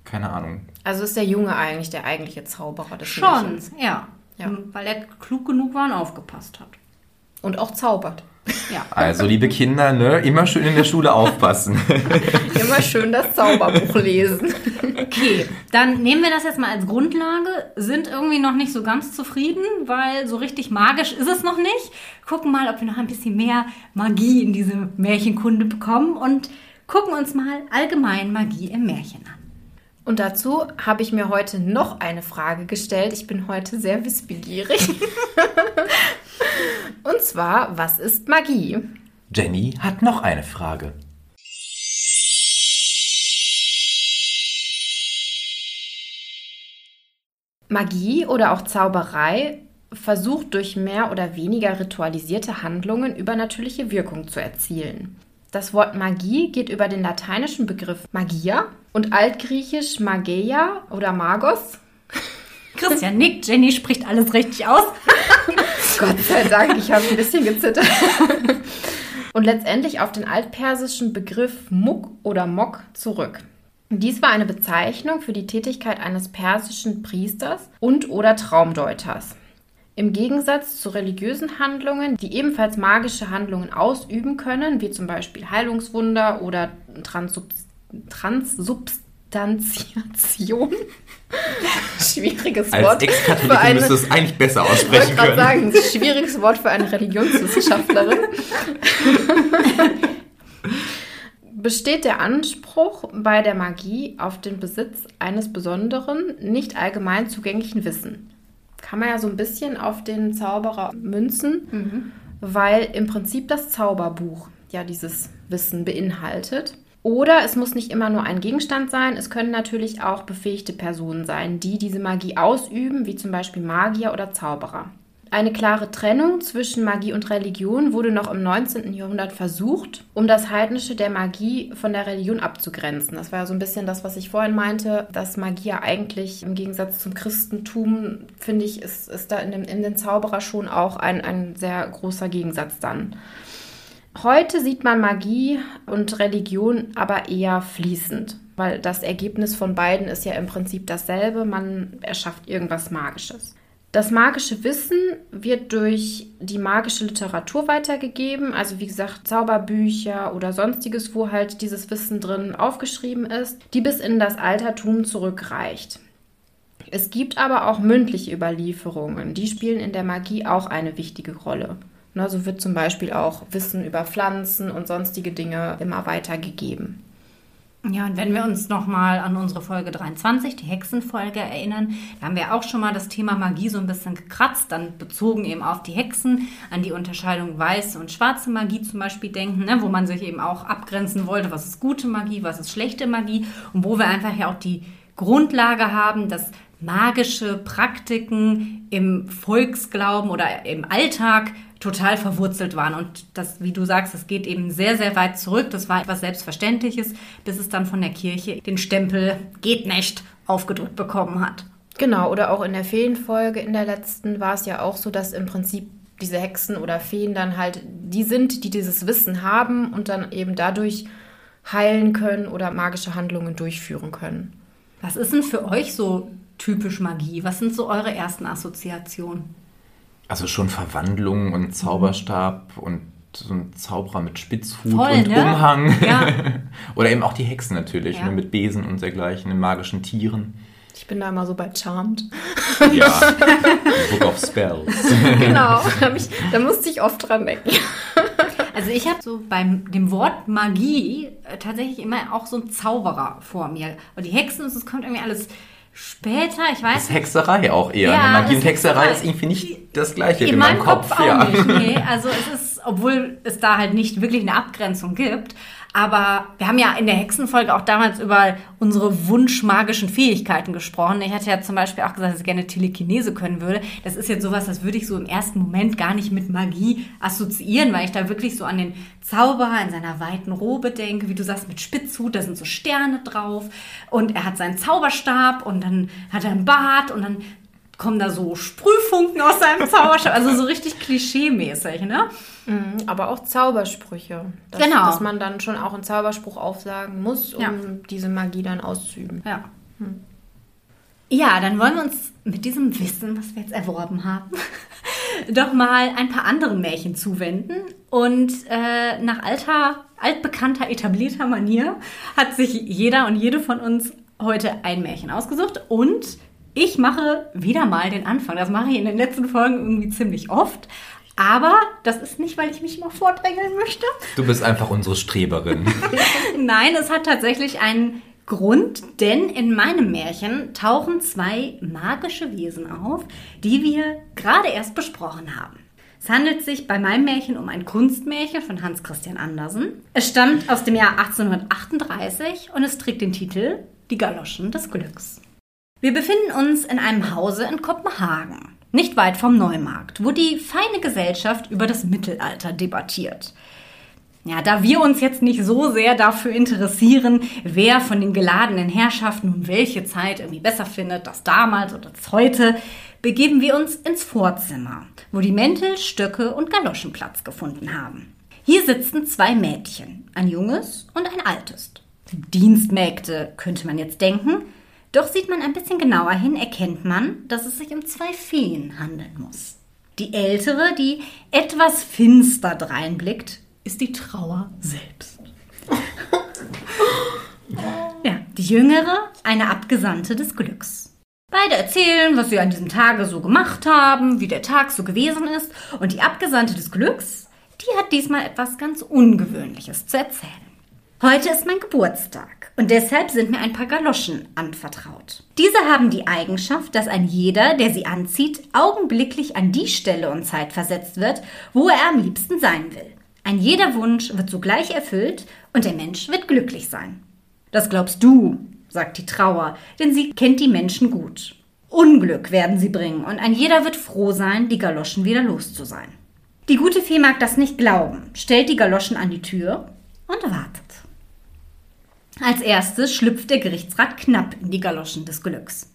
keine Ahnung.
Also ist der Junge eigentlich der eigentliche Zauberer des
Schon, ja.
Ja.
Weil er klug genug war und aufgepasst hat.
Und auch zaubert.
Ja.
Also, liebe Kinder, ne, immer schön in der Schule aufpassen. [LAUGHS]
Immer schön das Zauberbuch lesen.
Okay, dann nehmen wir das jetzt mal als Grundlage, sind irgendwie noch nicht so ganz zufrieden, weil so richtig magisch ist es noch nicht. Gucken mal, ob wir noch ein bisschen mehr Magie in diese Märchenkunde bekommen und gucken uns mal allgemein Magie im Märchen an.
Und dazu habe ich mir heute noch eine Frage gestellt. Ich bin heute sehr wissbegierig. [LAUGHS] Und zwar, was ist Magie?
Jenny hat noch eine Frage.
Magie oder auch Zauberei versucht durch mehr oder weniger ritualisierte Handlungen übernatürliche Wirkung zu erzielen. Das Wort Magie geht über den lateinischen Begriff Magia und altgriechisch Mageia oder Magos. [LAUGHS]
Christian nickt, Jenny spricht alles richtig aus. [LAUGHS]
Gott sei Dank, ich habe ein bisschen gezittert. [LAUGHS] Und letztendlich auf den altpersischen Begriff Muk oder Mok zurück. Dies war eine Bezeichnung für die Tätigkeit eines persischen Priesters und oder Traumdeuters. Im Gegensatz zu religiösen Handlungen, die ebenfalls magische Handlungen ausüben können, wie zum Beispiel Heilungswunder oder Transsub Transsubstantiation. [LAUGHS] Schwieriges
Als
Wort. für
Ex-Katholikin
eine-
es eigentlich besser
ich
aussprechen
gerade
können.
sagen, ist ein schwieriges Wort für eine Religionswissenschaftlerin. [LAUGHS] Besteht der Anspruch bei der Magie auf den Besitz eines besonderen, nicht allgemein zugänglichen Wissen? Kann man ja so ein bisschen auf den Zauberer münzen, weil im Prinzip das Zauberbuch ja dieses Wissen beinhaltet. Oder es muss nicht immer nur ein Gegenstand sein, es können natürlich auch befähigte Personen sein, die diese Magie ausüben, wie zum Beispiel Magier oder Zauberer. Eine klare Trennung zwischen Magie und Religion wurde noch im 19. Jahrhundert versucht, um das Heidnische der Magie von der Religion abzugrenzen. Das war ja so ein bisschen das, was ich vorhin meinte, dass Magie ja eigentlich im Gegensatz zum Christentum, finde ich, ist, ist da in, dem, in den Zauberer schon auch ein, ein sehr großer Gegensatz dann. Heute sieht man Magie und Religion aber eher fließend, weil das Ergebnis von beiden ist ja im Prinzip dasselbe, man erschafft irgendwas Magisches. Das magische Wissen wird durch die magische Literatur weitergegeben, also wie gesagt Zauberbücher oder sonstiges, wo halt dieses Wissen drin aufgeschrieben ist, die bis in das Altertum zurückreicht. Es gibt aber auch mündliche Überlieferungen, die spielen in der Magie auch eine wichtige Rolle. Na, so wird zum Beispiel auch Wissen über Pflanzen und sonstige Dinge immer weitergegeben.
Ja, und wenn wir uns nochmal an unsere Folge 23, die Hexenfolge, erinnern, da haben wir auch schon mal das Thema Magie so ein bisschen gekratzt, dann bezogen eben auf die Hexen, an die Unterscheidung weiße und schwarze Magie zum Beispiel denken, ne, wo man sich eben auch abgrenzen wollte, was ist gute Magie, was ist schlechte Magie. Und wo wir einfach ja auch die Grundlage haben, dass magische Praktiken im Volksglauben oder im Alltag total verwurzelt waren. Und das, wie du sagst, das geht eben sehr, sehr weit zurück. Das war etwas Selbstverständliches, bis es dann von der Kirche den Stempel geht nicht aufgedrückt bekommen hat.
Genau, oder auch in der Feenfolge in der letzten war es ja auch so, dass im Prinzip diese Hexen oder Feen dann halt die sind, die dieses Wissen haben und dann eben dadurch heilen können oder magische Handlungen durchführen können.
Was ist denn für euch so typisch Magie? Was sind so eure ersten Assoziationen?
Also schon Verwandlung und Zauberstab und so ein Zauberer mit Spitzhut
Voll,
und
ne?
Umhang.
Ja. [LAUGHS]
Oder eben auch die Hexen natürlich,
Ja.
ne, mit Besen und dergleichen, mit magischen Tieren.
Ich bin da immer so bei Charmed.
Ja. [LAUGHS] Book of Spells.
Genau, da, ich, da musste ich oft dran denken. [LAUGHS]
Also ich habe so beim dem Wort Magie äh, tatsächlich immer auch so einen Zauberer vor mir. Und die Hexen, das kommt irgendwie alles später, ich
Das
weiß
ist Hexerei auch eher.
Ja,
ne? Magie
das
und Hexerei ist irgendwie nicht das gleiche
In
in,
meinem Kopf,
Kopf.
auch
ja.
nicht. Nee, [LAUGHS] also es ist, obwohl es da halt nicht wirklich eine Abgrenzung gibt. Aber wir haben ja in der Hexenfolge auch damals über unsere wunschmagischen Fähigkeiten gesprochen. Ich hatte ja zum Beispiel auch gesagt, dass ich gerne Telekinese können würde. Das ist jetzt sowas, das würde ich so im ersten Moment gar nicht mit Magie assoziieren, weil ich da wirklich so an den Zauberer in seiner weiten Robe denke, wie du sagst, mit Spitzhut, da sind so Sterne drauf. Und er hat seinen Zauberstab und dann hat er einen Bart und dann kommen da so Sprühfunken aus seinem Zauberstab. Also so richtig klischee-mäßig, ne?
Aber auch Zaubersprüche. Dass,
Genau.
Dass man dann schon auch einen Zauberspruch aufsagen muss, um
Ja.
diese Magie dann auszuüben.
Ja. Ja, dann wollen wir uns mit diesem Wissen, was wir jetzt erworben haben, [LAUGHS] doch mal ein paar anderen Märchen zuwenden. Und äh, nach alter, altbekannter, etablierter Manier hat sich jeder und jede von uns heute ein Märchen ausgesucht. Und ich mache wieder mal den Anfang. Das mache ich in den letzten Folgen irgendwie ziemlich oft. Aber das ist nicht, weil ich mich immer vordrängeln möchte,
Du bist einfach unsere Streberin. [LAUGHS]
Nein, es hat tatsächlich einen Grund, denn in meinem Märchen tauchen zwei magische Wesen auf, die wir gerade erst besprochen haben. Es handelt sich bei meinem Märchen um ein Kunstmärchen von Hans Christian Andersen. Es stammt aus dem Jahr 1838 und es trägt den Titel Die Galoschen des Glücks. Wir befinden uns in einem Hause in Kopenhagen, nicht weit vom Neumarkt, wo die feine Gesellschaft über das Mittelalter debattiert. Ja, da wir uns jetzt nicht so sehr dafür interessieren, wer von den geladenen Herrschaften nun welche Zeit irgendwie besser findet, das damals oder das heute, begeben wir uns ins Vorzimmer, wo die Mäntel, Stöcke und Galoschen Platz gefunden haben. Hier sitzen zwei Mädchen, ein junges und ein altes. Dienstmägde könnte man jetzt denken, doch sieht man ein bisschen genauer hin, erkennt man, dass es sich um zwei Feen handeln muss. Die ältere, die etwas finster dreinblickt, ist die Trauer selbst. [LAUGHS] ja, die jüngere, eine Abgesandte des Glücks. Beide erzählen, was sie an diesem Tage so gemacht haben, wie der Tag so gewesen ist, und die Abgesandte des Glücks, die hat diesmal etwas ganz Ungewöhnliches zu erzählen. Heute ist mein Geburtstag und deshalb sind mir ein paar Galoschen anvertraut. Diese haben die Eigenschaft, dass ein jeder, der sie anzieht, augenblicklich an die Stelle und Zeit versetzt wird, wo er am liebsten sein will. Ein jeder Wunsch wird sogleich erfüllt und der Mensch wird glücklich sein. Das glaubst du, sagt die Trauer, denn sie kennt die Menschen gut. Unglück werden sie bringen und ein jeder wird froh sein, die Galoschen wieder los zu sein. Die gute Fee mag das nicht glauben, stellt die Galoschen an die Tür und wartet. Als erstes schlüpft der Gerichtsrat knapp in die Galoschen des Glücks.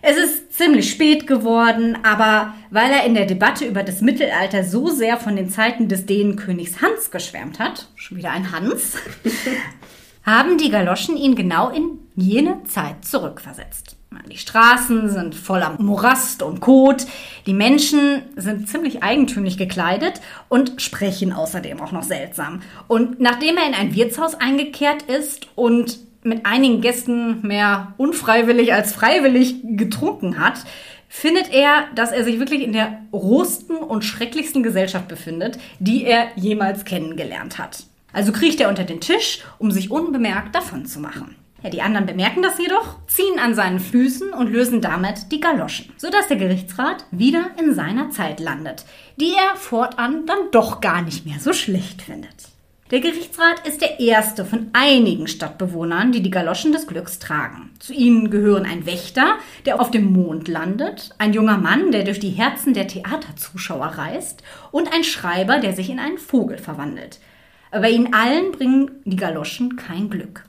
Es ist ziemlich spät geworden, aber weil er in der Debatte über das Mittelalter so sehr von den Zeiten des Dänenkönigs Hans geschwärmt hat, schon wieder ein Hans, [LAUGHS] haben die Galoschen ihn genau in jene Zeit zurückversetzt. Die Straßen sind voller Morast und Kot, die Menschen sind ziemlich eigentümlich gekleidet und sprechen außerdem auch noch seltsam. Und nachdem er in ein Wirtshaus eingekehrt ist und mit einigen Gästen mehr unfreiwillig als freiwillig getrunken hat, findet er, dass er sich wirklich in der rohsten und schrecklichsten Gesellschaft befindet, die er jemals kennengelernt hat. Also kriecht er unter den Tisch, um sich unbemerkt davon zu machen. Ja, die anderen bemerken das jedoch, ziehen an seinen Füßen und lösen damit die Galoschen, sodass der Gerichtsrat wieder in seiner Zeit landet, die er fortan dann doch gar nicht mehr so schlecht findet. Der Gerichtsrat ist der erste von einigen Stadtbewohnern, die die Galoschen des Glücks tragen. Zu ihnen gehören ein Wächter, der auf dem Mond landet, ein junger Mann, der durch die Herzen der Theaterzuschauer reist und ein Schreiber, der sich in einen Vogel verwandelt. Aber ihnen allen bringen die Galoschen kein Glück.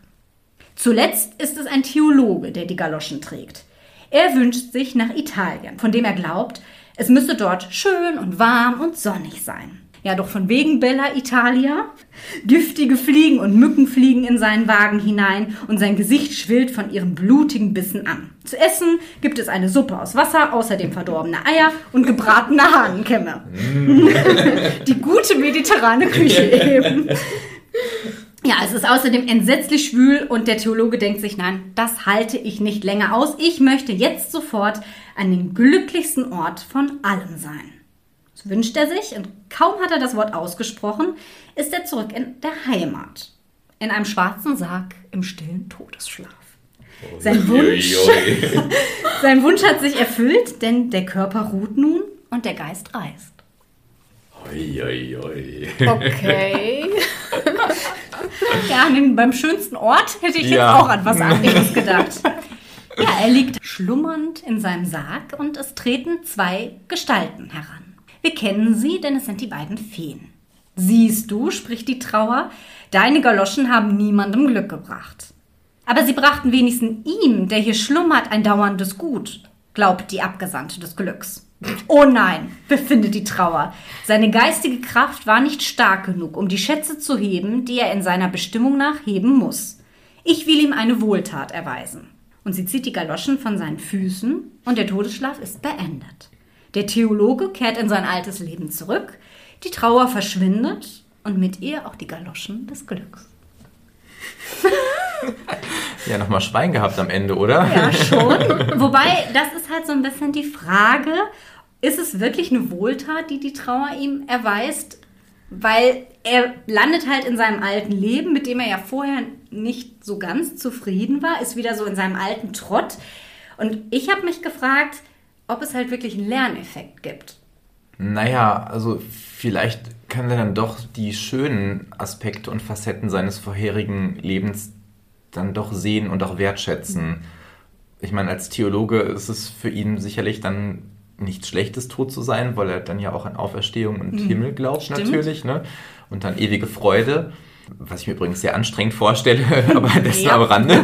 Zuletzt ist es ein Theologe, der die Galoschen trägt. Er wünscht sich nach Italien, von dem er glaubt, es müsse dort schön und warm und sonnig sein. Ja, doch von wegen Bella Italia. Giftige Fliegen und Mücken fliegen in seinen Wagen hinein und sein Gesicht schwillt von ihrem blutigen Bissen an. Zu essen gibt es eine Suppe aus Wasser, außerdem verdorbene Eier und gebratene Hahnenkämme. [LAUGHS] Die gute mediterrane Küche [LAUGHS] eben. Ja, es ist außerdem entsetzlich schwül und der Theologe denkt sich, nein, das halte ich nicht länger aus. Ich möchte jetzt sofort an den glücklichsten Ort von allem sein. Das wünscht er sich und kaum hat er das Wort ausgesprochen, ist er zurück in der Heimat. In einem schwarzen Sarg im stillen Todesschlaf. Sein Wunsch, [LAUGHS] sein Wunsch hat sich erfüllt, denn der Körper ruht nun und der Geist reist.
Oi, oi, oi.
Okay. [LAUGHS] ja, beim schönsten Ort hätte ich
Ja.
jetzt auch an was anderes gedacht. Ja, er liegt schlummernd in seinem Sarg und es treten zwei Gestalten heran. Wir kennen sie, denn es sind die beiden Feen. Siehst du, spricht die Trauer, deine Galoschen haben niemandem Glück gebracht. Aber sie brachten wenigstens ihm, der hier schlummert, ein dauerndes Gut, glaubt die Abgesandte des Glücks. Oh nein, befindet die Trauer. Seine geistige Kraft war nicht stark genug, um die Schätze zu heben, die er in seiner Bestimmung nach heben muss. Ich will ihm eine Wohltat erweisen. Und sie zieht die Galoschen von seinen Füßen und der Todesschlaf ist beendet. Der Theologe kehrt in sein altes Leben zurück, die Trauer verschwindet und mit ihr auch die Galoschen des Glücks. [LAUGHS]
Ja, nochmal Schwein gehabt am Ende, oder?
Ja, [LAUGHS] schon. Wobei, das ist halt so ein bisschen die Frage, ist es wirklich eine Wohltat, die die Trauer ihm erweist? Weil er landet halt in seinem alten Leben, mit dem er ja vorher nicht so ganz zufrieden war, ist wieder so in seinem alten Trott. Und ich habe mich gefragt, ob es halt wirklich einen Lerneffekt gibt.
Naja, also vielleicht kann er dann doch die schönen Aspekte und Facetten seines vorherigen Lebens dann doch sehen und auch wertschätzen. Ich meine, als Theologe ist es für ihn sicherlich dann nichts Schlechtes, tot zu sein, weil er dann ja auch an Auferstehung und Himmel glaubt
stimmt.
natürlich, ne? Und dann ewige Freude, was ich mir übrigens sehr anstrengend vorstelle, [LAUGHS] aber das
Ja.
am Rande. [LAUGHS]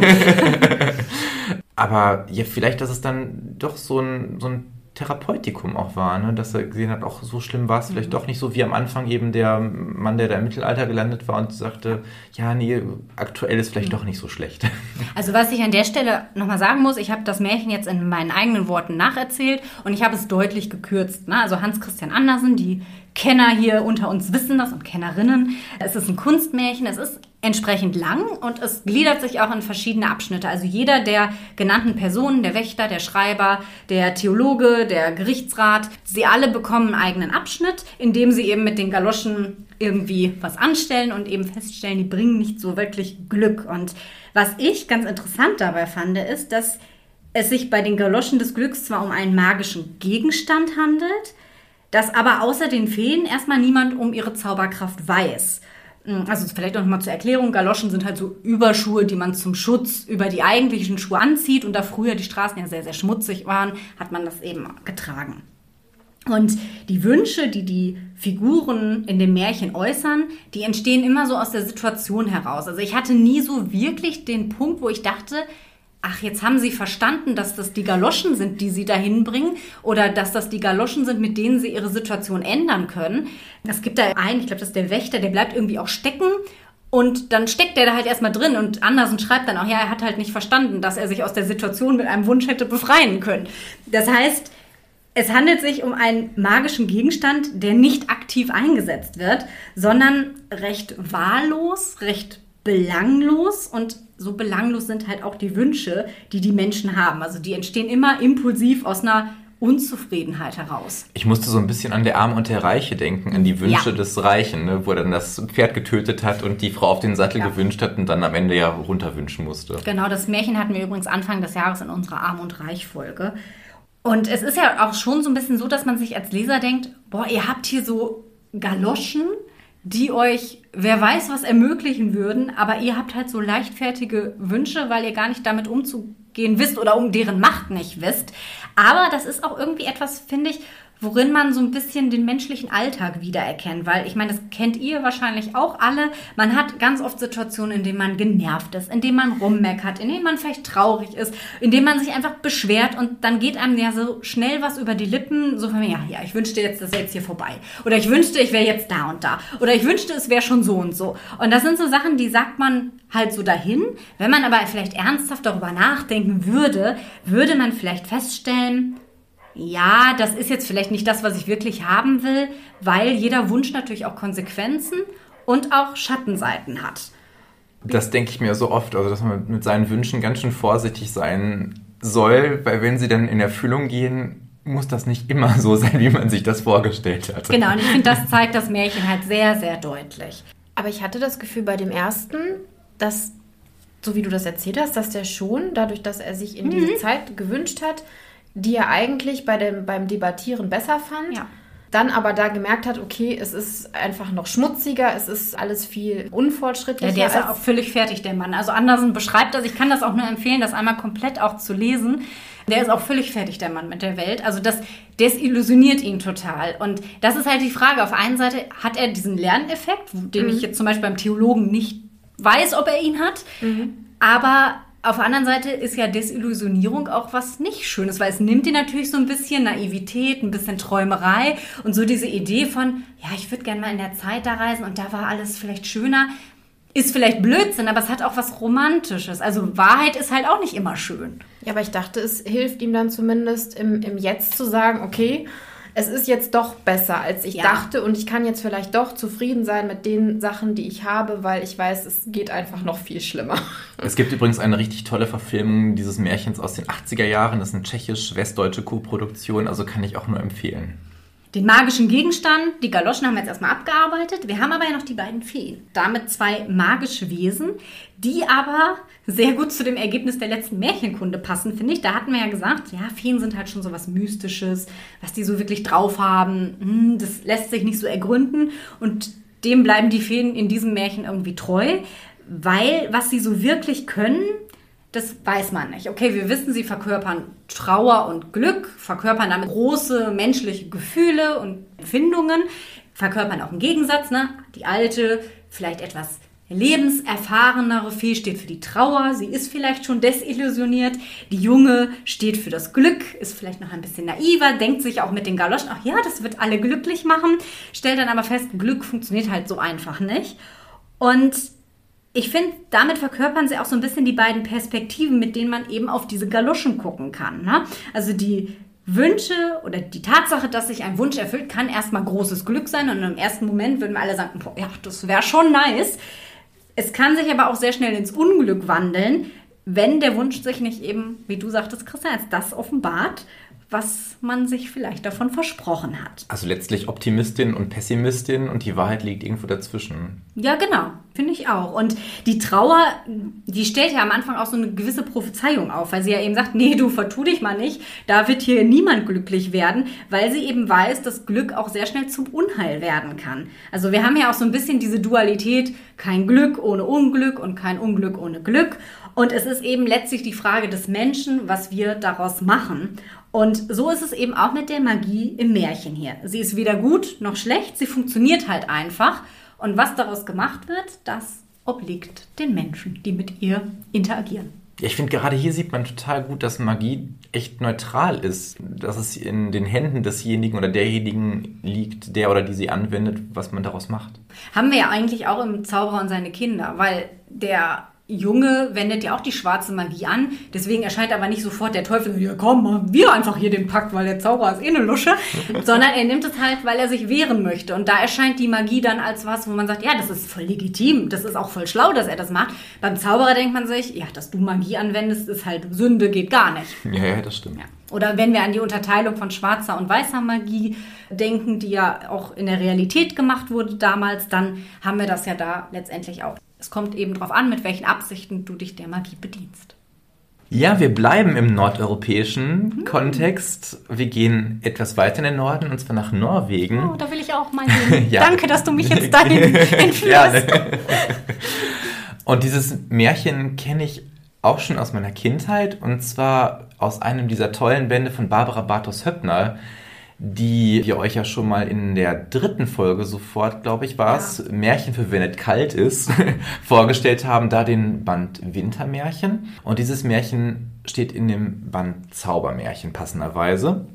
Aber ja, vielleicht, dass es dann doch so ein, so ein Therapeutikum auch war, ne? dass er gesehen hat, auch so schlimm war es vielleicht doch nicht so wie am Anfang eben der Mann, der da im Mittelalter gelandet war und sagte, ja, nee, aktuell ist vielleicht doch nicht so schlecht. [LAUGHS]
Also was ich an der Stelle nochmal sagen muss, ich habe das Märchen jetzt in meinen eigenen Worten nacherzählt und ich habe es deutlich gekürzt. Ne? Also Hans Christian Andersen, die Kenner hier unter uns wissen das und Kennerinnen. Es ist ein Kunstmärchen, es ist entsprechend lang und es gliedert sich auch in verschiedene Abschnitte. Also jeder der genannten Personen, der Wächter, der Schreiber, der Theologe, der Gerichtsrat, sie alle bekommen einen eigenen Abschnitt, in dem sie eben mit den Galoschen irgendwie was anstellen und eben feststellen, die bringen nicht so wirklich Glück. Und was ich ganz interessant dabei fand, ist, dass es sich bei den Galoschen des Glücks zwar um einen magischen Gegenstand handelt, dass aber außer den Feen erstmal niemand um ihre Zauberkraft weiß. Also vielleicht noch mal zur Erklärung, Galoschen sind halt so Überschuhe, die man zum Schutz über die eigentlichen Schuhe anzieht. Und da früher die Straßen ja sehr, sehr schmutzig waren, hat man das eben getragen. Und die Wünsche, die die Figuren in dem Märchen äußern, die entstehen immer so aus der Situation heraus. Also ich hatte nie so wirklich den Punkt, wo ich dachte, ach, jetzt haben sie verstanden, dass das die Galoschen sind, die sie dahin bringen oder dass das die Galoschen sind, mit denen sie ihre Situation ändern können. Es gibt da einen, ich glaube, das ist der Wächter, der bleibt irgendwie auch stecken und dann steckt der da halt erstmal drin und Andersen schreibt dann auch, ja, er hat halt nicht verstanden, dass er sich aus der Situation mit einem Wunsch hätte befreien können. Das heißt, es handelt sich um einen magischen Gegenstand, der nicht aktiv eingesetzt wird, sondern recht wahllos, recht belanglos und so belanglos sind halt auch die Wünsche, die die Menschen haben. Also die entstehen immer impulsiv aus einer Unzufriedenheit heraus.
Ich musste so ein bisschen an der Arme und der Reiche denken, an die Wünsche
Ja.
des Reichen, ne? wo er dann das Pferd getötet hat und die Frau auf den Sattel
Ja.
gewünscht hat und dann am Ende ja runterwünschen musste.
Genau, das Märchen hatten wir übrigens Anfang des Jahres in unserer Arm und Reich Folge. Und es ist ja auch schon so ein bisschen so, dass man sich als Leser denkt, boah, ihr habt hier so Galoschen, die euch, wer weiß, was ermöglichen würden, aber ihr habt halt so leichtfertige Wünsche, weil ihr gar nicht damit umzugehen wisst oder um deren Macht nicht wisst. Aber das ist auch irgendwie etwas, finde ich, worin man so ein bisschen den menschlichen Alltag wiedererkennt. Weil ich meine, das kennt ihr wahrscheinlich auch alle. Man hat ganz oft Situationen, in denen man genervt ist, in denen man rummeckert, in denen man vielleicht traurig ist, in denen man sich einfach beschwert und dann geht einem ja so schnell was über die Lippen, so von mir, ja, ja, ich wünschte jetzt, das wäre jetzt hier vorbei. Oder ich wünschte, ich wäre jetzt da und da. Oder ich wünschte, es wäre schon so und so. Und das sind so Sachen, die sagt man halt so dahin. Wenn man aber vielleicht ernsthaft darüber nachdenken würde, würde man vielleicht feststellen, ja, das ist jetzt vielleicht nicht das, was ich wirklich haben will, weil jeder Wunsch natürlich auch Konsequenzen und auch Schattenseiten hat.
Das denke ich mir so oft, also dass man mit seinen Wünschen ganz schön vorsichtig sein soll, weil wenn sie dann in Erfüllung gehen, muss das nicht immer so sein, wie man sich das vorgestellt hat.
Genau, und ich finde, das zeigt das Märchen halt sehr, sehr deutlich.
Aber ich hatte das Gefühl bei dem ersten, dass, so wie du das erzählt hast, dass der schon, dadurch, dass er sich in mhm. diese Zeit gewünscht hat, die er eigentlich bei dem, beim Debattieren besser fand. Ja. Dann aber da gemerkt hat, okay, es ist einfach noch schmutziger, es ist alles viel unfortschrittlicher.
Ja, der ist ja auch völlig fertig, der Mann. Also Andersen beschreibt das, ich kann das auch nur empfehlen, das einmal komplett auch zu lesen. Der ist auch völlig fertig, der Mann mit der Welt. Also das desillusioniert ihn total. Und das ist halt die Frage. Auf einen Seite hat er diesen Lerneffekt, den mhm. ich jetzt zum Beispiel beim Theologen nicht weiß, ob er ihn hat. Mhm. Aber auf der anderen Seite ist ja Desillusionierung auch was nicht Schönes, weil es nimmt dir natürlich so ein bisschen Naivität, ein bisschen Träumerei und so diese Idee von, ja, ich würde gerne mal in der Zeit da reisen und da war alles vielleicht schöner. Ist vielleicht Blödsinn, aber es hat auch was Romantisches. Also Wahrheit ist halt auch nicht immer schön.
Ja, aber ich dachte, es hilft ihm dann zumindest im, im Jetzt zu sagen, okay, es ist jetzt doch besser, als ich ja. dachte und ich kann jetzt vielleicht doch zufrieden sein mit den Sachen, die ich habe, weil ich weiß, es geht einfach noch viel schlimmer.
Es gibt übrigens eine richtig tolle Verfilmung dieses Märchens aus den 80er Jahren. Das ist eine tschechisch-westdeutsche Co-Produktion, also kann ich auch nur empfehlen.
Den magischen Gegenstand, die Galoschen haben wir jetzt erstmal abgearbeitet. Wir haben aber ja noch die beiden Feen. Damit zwei magische Wesen, die aber sehr gut zu dem Ergebnis der letzten Märchenkunde passen, finde ich. Da hatten wir ja gesagt, ja, Feen sind halt schon so was Mystisches, was die so wirklich drauf haben. Hm, das lässt sich nicht so ergründen. Und dem bleiben die Feen in diesem Märchen irgendwie treu, weil was sie so wirklich können, das weiß man nicht. Okay, wir wissen, sie verkörpern Trauer und Glück, verkörpern damit große menschliche Gefühle und Empfindungen, verkörpern auch einen Gegensatz. Ne? Die alte, vielleicht etwas lebenserfahrenere Fee steht für die Trauer, sie ist vielleicht schon desillusioniert. Die junge steht für das Glück, ist vielleicht noch ein bisschen naiver, denkt sich auch mit den Galoschen, ach ja, das wird alle glücklich machen, stellt dann aber fest, Glück funktioniert halt so einfach nicht. Und ich finde, damit verkörpern sie auch so ein bisschen die beiden Perspektiven, mit denen man eben auf diese Galoschen gucken kann. Ne? Also die Wünsche oder die Tatsache, dass sich ein Wunsch erfüllt, kann erstmal großes Glück sein und im ersten Moment würden wir alle sagen, boah, ja, das wäre schon nice. Es kann sich aber auch sehr schnell ins Unglück wandeln, wenn der Wunsch sich nicht eben, wie du sagtest, Christian, als das offenbart, was man sich vielleicht davon versprochen hat.
Also letztlich Optimistin und Pessimistin und die Wahrheit liegt irgendwo dazwischen.
Ja, genau, finde ich auch. Und die Trauer, die stellt ja am Anfang auch so eine gewisse Prophezeiung auf, weil sie ja eben sagt, nee, du vertu dich mal nicht, da wird hier niemand glücklich werden, weil sie eben weiß, dass Glück auch sehr schnell zum Unheil werden kann. Also wir haben ja auch so ein bisschen diese Dualität, kein Glück ohne Unglück und kein Unglück ohne Glück. Und es ist eben letztlich die Frage des Menschen, was wir daraus machen. Und so ist es eben auch mit der Magie im Märchen hier. Sie ist weder gut noch schlecht, sie funktioniert halt einfach. Und was daraus gemacht wird, das obliegt den Menschen, die mit ihr interagieren.
Ja, ich finde, gerade hier sieht man total gut, dass Magie echt neutral ist. Dass es in den Händen desjenigen oder derjenigen liegt, der oder die sie anwendet, was man daraus macht.
Haben wir ja eigentlich auch im Zauberer und seine Kinder, weil der Junge wendet ja auch die schwarze Magie an. Deswegen erscheint aber nicht sofort der Teufel, ja komm, machen wir einfach hier den Pakt, weil der Zauberer ist eh eine Lusche. [LAUGHS] Sondern er nimmt es halt, weil er sich wehren möchte. Und da erscheint die Magie dann als was, wo man sagt, ja, das ist voll legitim. Das ist auch voll schlau, dass er das macht. Beim Zauberer denkt man sich, ja, dass du Magie anwendest, ist halt Sünde, geht gar nicht.
Ja, ja, das stimmt. Ja.
Oder wenn wir an die Unterteilung von schwarzer und weißer Magie denken, die ja auch in der Realität gemacht wurde damals, dann haben wir das ja da letztendlich auch. Es kommt eben darauf an, mit welchen Absichten du dich der Magie bedienst.
Ja, wir bleiben im nordeuropäischen mhm. Kontext. Wir gehen etwas weiter in den Norden, und zwar nach Norwegen.
Oh, da will ich auch mal [LAUGHS] hin. ja. Danke, dass du mich jetzt dahin [LAUGHS] entführst.
und dieses Märchen kenne ich auch schon aus meiner Kindheit, und zwar aus einem dieser tollen Bände von Barbara Bartos Höppner, die wir euch ja schon mal in der dritten Folge sofort, glaube ich, war es, ja. Märchen für wenn es kalt ist, [LAUGHS] vorgestellt haben, da den Band Wintermärchen. Und dieses Märchen steht in dem Band Zaubermärchen passenderweise.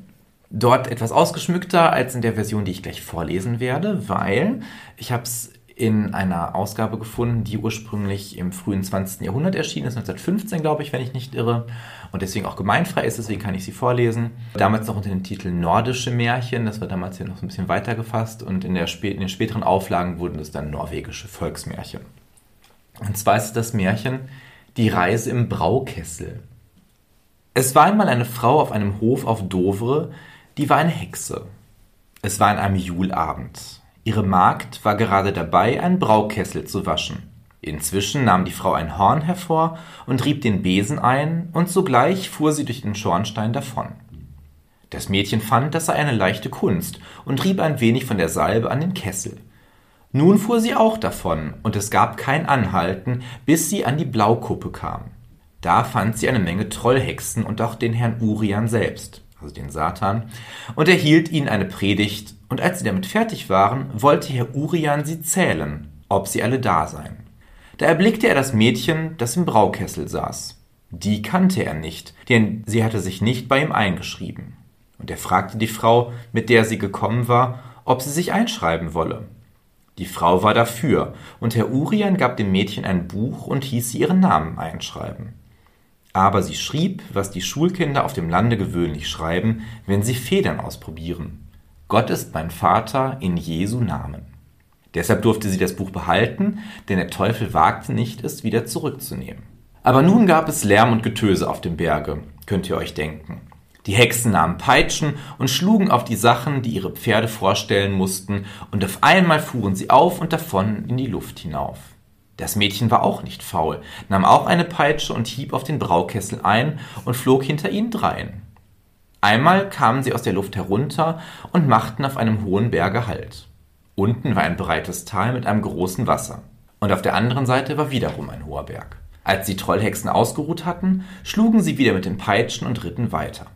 Dort etwas ausgeschmückter als in der Version, die ich gleich vorlesen werde, weil ich habe es in einer Ausgabe gefunden, die ursprünglich im frühen 20. Jahrhundert erschienen ist, 1915, glaube ich, wenn ich nicht irre, und deswegen auch gemeinfrei ist, deswegen kann ich sie vorlesen. Damals noch unter dem Titel Nordische Märchen, das war damals ja noch so ein bisschen weiter gefasst, und in, der, in den späteren Auflagen wurden es dann norwegische Volksmärchen. Und zwar ist das Märchen Die Reise im Braukessel. Es war einmal eine Frau auf einem Hof auf Dovre, die war eine Hexe. Es war an einem Julabend. Ihre Magd war gerade dabei, einen Braukessel zu waschen. Inzwischen nahm die Frau ein Horn hervor und rieb den Besen ein, und sogleich fuhr sie durch den Schornstein davon. Das Mädchen fand, das sei eine leichte Kunst, und rieb ein wenig von der Salbe an den Kessel. Nun fuhr sie auch davon, und es gab kein Anhalten, bis sie an die Blaukuppe kam. Da fand sie eine Menge Trollhexen und auch den Herrn Urian selbst also den Satan, und er hielt ihnen eine Predigt, und als sie damit fertig waren, wollte Herr Urian sie zählen, ob sie alle da seien. Da erblickte er das Mädchen, das im Braukessel saß. Die kannte er nicht, denn sie hatte sich nicht bei ihm eingeschrieben. Und er fragte die Frau, mit der sie gekommen war, ob sie sich einschreiben wolle. Die Frau war dafür, und Herr Urian gab dem Mädchen ein Buch und hieß sie ihren Namen einschreiben. Aber sie schrieb, was die Schulkinder auf dem Lande gewöhnlich schreiben, wenn sie Federn ausprobieren. Gott ist mein Vater in Jesu Namen. Deshalb durfte sie das Buch behalten, denn der Teufel wagte nicht, es wieder zurückzunehmen. Aber nun gab es Lärm und Getöse auf dem Berge, könnt ihr euch denken. Die Hexen nahmen Peitschen und schlugen auf die Sachen, die ihre Pferde vorstellen mussten, und auf einmal fuhren sie auf und davon in die Luft hinauf. Das Mädchen war auch nicht faul, nahm auch eine Peitsche und hieb auf den Braukessel ein und flog hinter ihnen drein. Einmal kamen sie aus der Luft herunter und machten auf einem hohen Berge Halt. Unten war ein breites Tal mit einem großen Wasser. Und auf der anderen Seite war wiederum ein hoher Berg. Als die Trollhexen ausgeruht hatten, schlugen sie wieder mit den Peitschen und ritten weiter.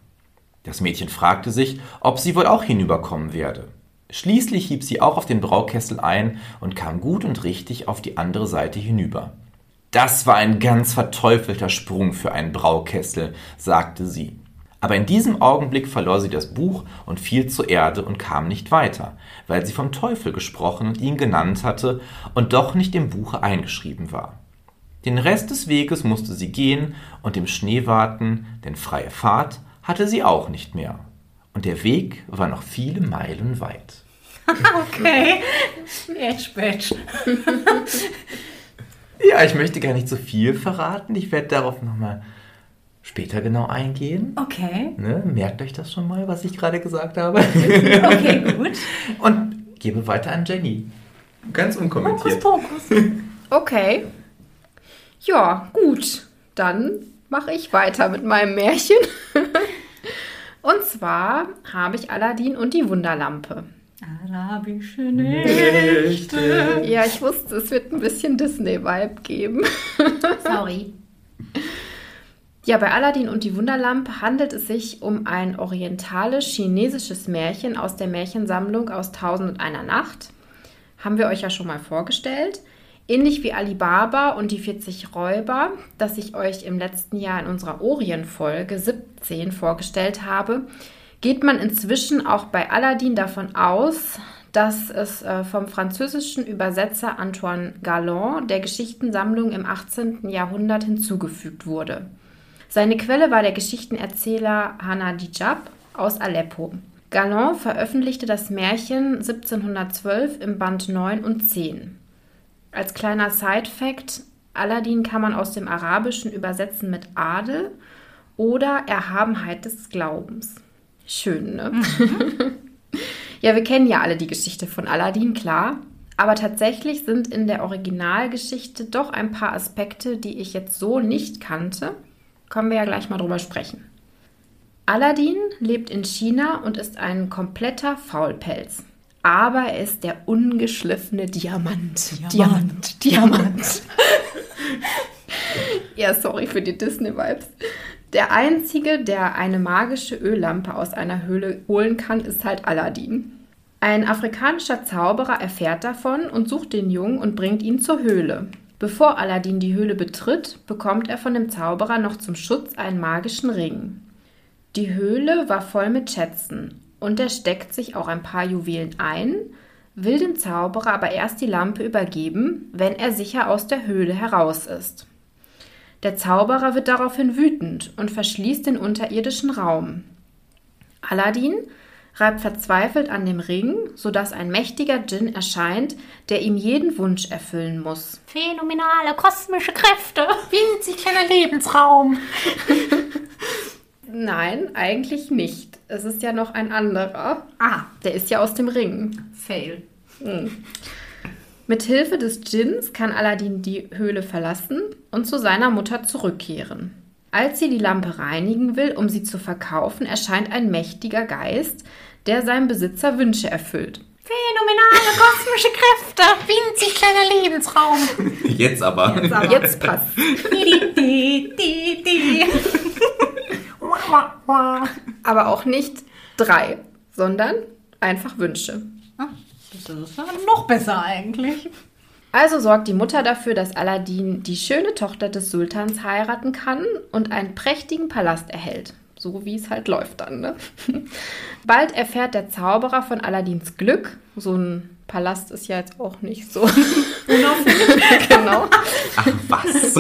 Das Mädchen fragte sich, ob sie wohl auch hinüberkommen werde. Schließlich hieb sie auch auf den Braukessel ein und kam gut und richtig auf die andere Seite hinüber. Das war ein ganz verteufelter Sprung für einen Braukessel, sagte sie. Aber in diesem Augenblick verlor sie das Buch und fiel zur Erde und kam nicht weiter, weil sie vom Teufel gesprochen und ihn genannt hatte und doch nicht im Buche eingeschrieben war. Den Rest des Weges musste sie gehen und im Schnee warten, denn freie Fahrt hatte sie auch nicht mehr und der Weg war noch viele Meilen weit. [LAUGHS]
okay, Batch. [LAUGHS]
ja, ich möchte gar nicht so viel verraten. Ich werde darauf nochmal später genau eingehen.
Okay.
Ne, merkt euch das schon mal, was ich gerade gesagt habe.
okay, gut. [LAUGHS]
Und gebe weiter an Jenny. Ganz unkommentiert. Fokus,
Fokus. Okay. Ja, gut. Dann mache ich weiter mit meinem Märchen. [LAUGHS] Und zwar habe ich Aladdin und die Wunderlampe.
Arabische Nächte.
Ja, ich wusste, es wird ein bisschen Disney-Vibe geben.
Sorry. [LAUGHS]
Ja, bei Aladdin und die Wunderlampe handelt es sich um ein orientalisch-chinesisches Märchen aus der Märchensammlung aus Tausend und einer Nacht. Haben wir euch ja schon mal vorgestellt. Ähnlich wie Alibaba und die 40 Räuber, das ich euch im letzten Jahr in unserer Orient-Folge 17 vorgestellt habe, geht man inzwischen auch bei Aladdin davon aus, dass es äh, vom französischen Übersetzer Antoine Galland der Geschichtensammlung im 18. Jahrhundert hinzugefügt wurde. Seine Quelle war der Geschichtenerzähler Hannah Dijab aus Aleppo. Galland veröffentlichte das Märchen 1712 im Band 9 und 10. Als kleiner Side-Fact: Aladdin kann man aus dem Arabischen übersetzen mit Adel oder Erhabenheit des Glaubens. Schön, ne? Mhm. [LAUGHS] ja, wir kennen ja alle die Geschichte von Aladdin, klar. Aber tatsächlich sind in der Originalgeschichte doch ein paar Aspekte, die ich jetzt so nicht kannte. Können wir ja gleich mal drüber sprechen. Aladdin lebt in China und ist ein kompletter Faulpelz aber er ist der ungeschliffene Diamant.
Diamant, Diamant. Diamant. [LAUGHS]
ja, sorry für die Disney-Vibes. Der einzige, der eine magische Öllampe aus einer Höhle holen kann, ist halt Aladdin. Ein afrikanischer Zauberer erfährt davon und sucht den Jungen und bringt ihn zur Höhle. Bevor Aladdin die Höhle betritt, bekommt er von dem Zauberer noch zum Schutz einen magischen Ring. Die Höhle war voll mit Schätzen und er steckt sich auch ein paar Juwelen ein, will dem Zauberer aber erst die Lampe übergeben, wenn er sicher aus der Höhle heraus ist. Der Zauberer wird daraufhin wütend und verschließt den unterirdischen Raum. Aladdin reibt verzweifelt an dem Ring, sodass ein mächtiger Djinn erscheint, der ihm jeden Wunsch erfüllen muss.
Phänomenale kosmische Kräfte.
Winzig kleiner Lebensraum. [LAUGHS]
Nein, eigentlich nicht. Es ist ja noch ein anderer.
Ah,
Der ist ja aus dem Ring.
fail.
Mit Hilfe des Djinns kann Aladdin die Höhle verlassen und zu seiner Mutter zurückkehren. Als sie die Lampe reinigen will, um sie zu verkaufen, erscheint ein mächtiger Geist, der seinem Besitzer Wünsche erfüllt.
Phänomenale kosmische Kräfte.
Winzig kleiner Lebensraum. [LAUGHS] Jetzt aber.
Jetzt aber.
Jetzt passt.
Di, di, di, di.
Aber auch nicht drei, sondern einfach Wünsche.
Das ist ja noch besser eigentlich.
Also sorgt die Mutter dafür, dass Aladdin die schöne Tochter des Sultans heiraten kann und einen prächtigen Palast erhält. So wie es halt läuft dann. Ne? [LAUGHS] Bald erfährt der Zauberer von Aladdins Glück. So ein Palast ist ja jetzt auch nicht so [LAUGHS] unauffällig. [LAUGHS] genau.
Ach was.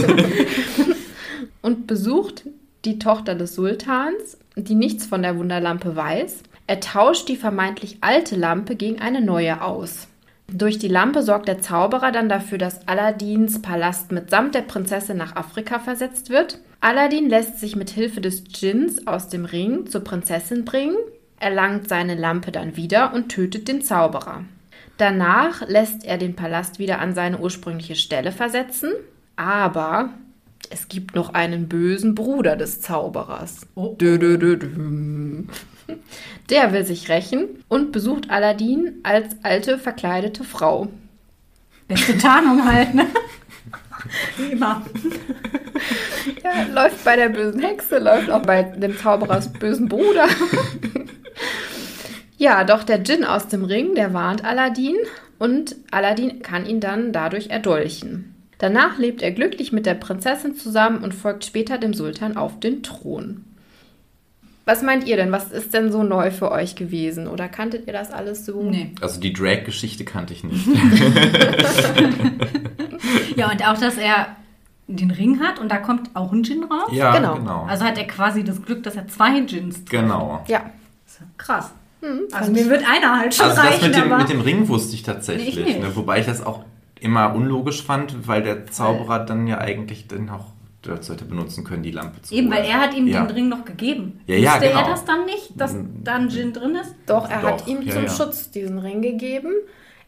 Und besucht die Tochter des Sultans, die nichts von der Wunderlampe weiß. Er tauscht die vermeintlich alte Lampe gegen eine neue aus. Durch die Lampe sorgt der Zauberer dann dafür, dass Aladdins Palast mitsamt der Prinzessin nach Afrika versetzt wird. Aladdin lässt sich mit Hilfe des Djinns aus dem Ring zur Prinzessin bringen, erlangt seine Lampe dann wieder und tötet den Zauberer. Danach lässt er den Palast wieder an seine ursprüngliche Stelle versetzen, aber es gibt noch einen bösen Bruder des Zauberers.
Oh.
Dö, dö, dö, dö. Der will sich rächen und besucht Aladdin als alte verkleidete Frau.
Beste Tarnung halt, ne? Wie immer.
Ja, läuft bei der bösen Hexe, läuft auch bei dem Zauberers bösen Bruder. ja, doch der Djinn aus dem Ring, der warnt Aladdin und Aladdin kann ihn dann dadurch erdolchen. Danach lebt er glücklich mit der Prinzessin zusammen und folgt später dem Sultan auf den Thron. Was meint ihr denn? Was ist denn so neu für euch gewesen? Oder kanntet ihr das alles so?
Nee.
Also die Drag-Geschichte kannte ich nicht. [LAUGHS]
Ja, und auch, dass er den Ring hat und da kommt auch ein Djinn raus.
Ja,
Genau.
genau.
Also hat er quasi das Glück, dass er zwei Djinns trifft.
genau.
Ja.
Das ist ja Krass.
Hm,
Also mir wird einer halt schon
Also das
reichen,
mit dem,
aber...
mit dem Ring wusste ich tatsächlich.
Ich nicht.
Ne? Wobei ich das auch immer unlogisch fand, weil der Zauberer dann ja eigentlich dann auch das hätte benutzen können, die Lampe zu
Eben,
holen.
weil er hat ihm
ja.
den Ring noch gegeben.
Ja, ja,
Wusste
genau.
er das dann nicht, dass da ein Djinn drin ist?
Doch, er hat
Doch,
ihm
ja,
zum
ja.
Schutz diesen Ring gegeben.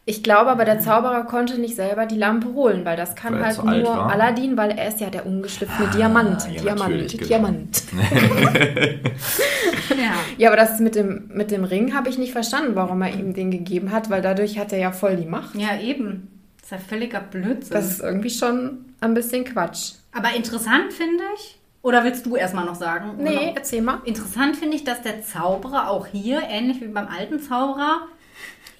Ich glaube aber, der Zauberer konnte nicht selber die Lampe holen, weil das kann
Weil
halt nur? Aladdin, weil er ist ja der ungeschliffene Diamant.
ja,
Diamant,
genau.
Diamant. [LAUGHS]
Ja.
Ja, aber das mit dem, mit dem Ring habe ich nicht verstanden, warum er ihm den gegeben hat, weil dadurch hat er ja voll die Macht.
Ja, eben. Das ist ja völliger Blödsinn.
Das ist irgendwie schon ein bisschen Quatsch.
aber interessant finde ich, oder willst du erstmal noch sagen?
Nee,
Oder-
erzähl mal.
Interessant finde ich, dass der Zauberer auch hier, ähnlich wie beim alten Zauberer,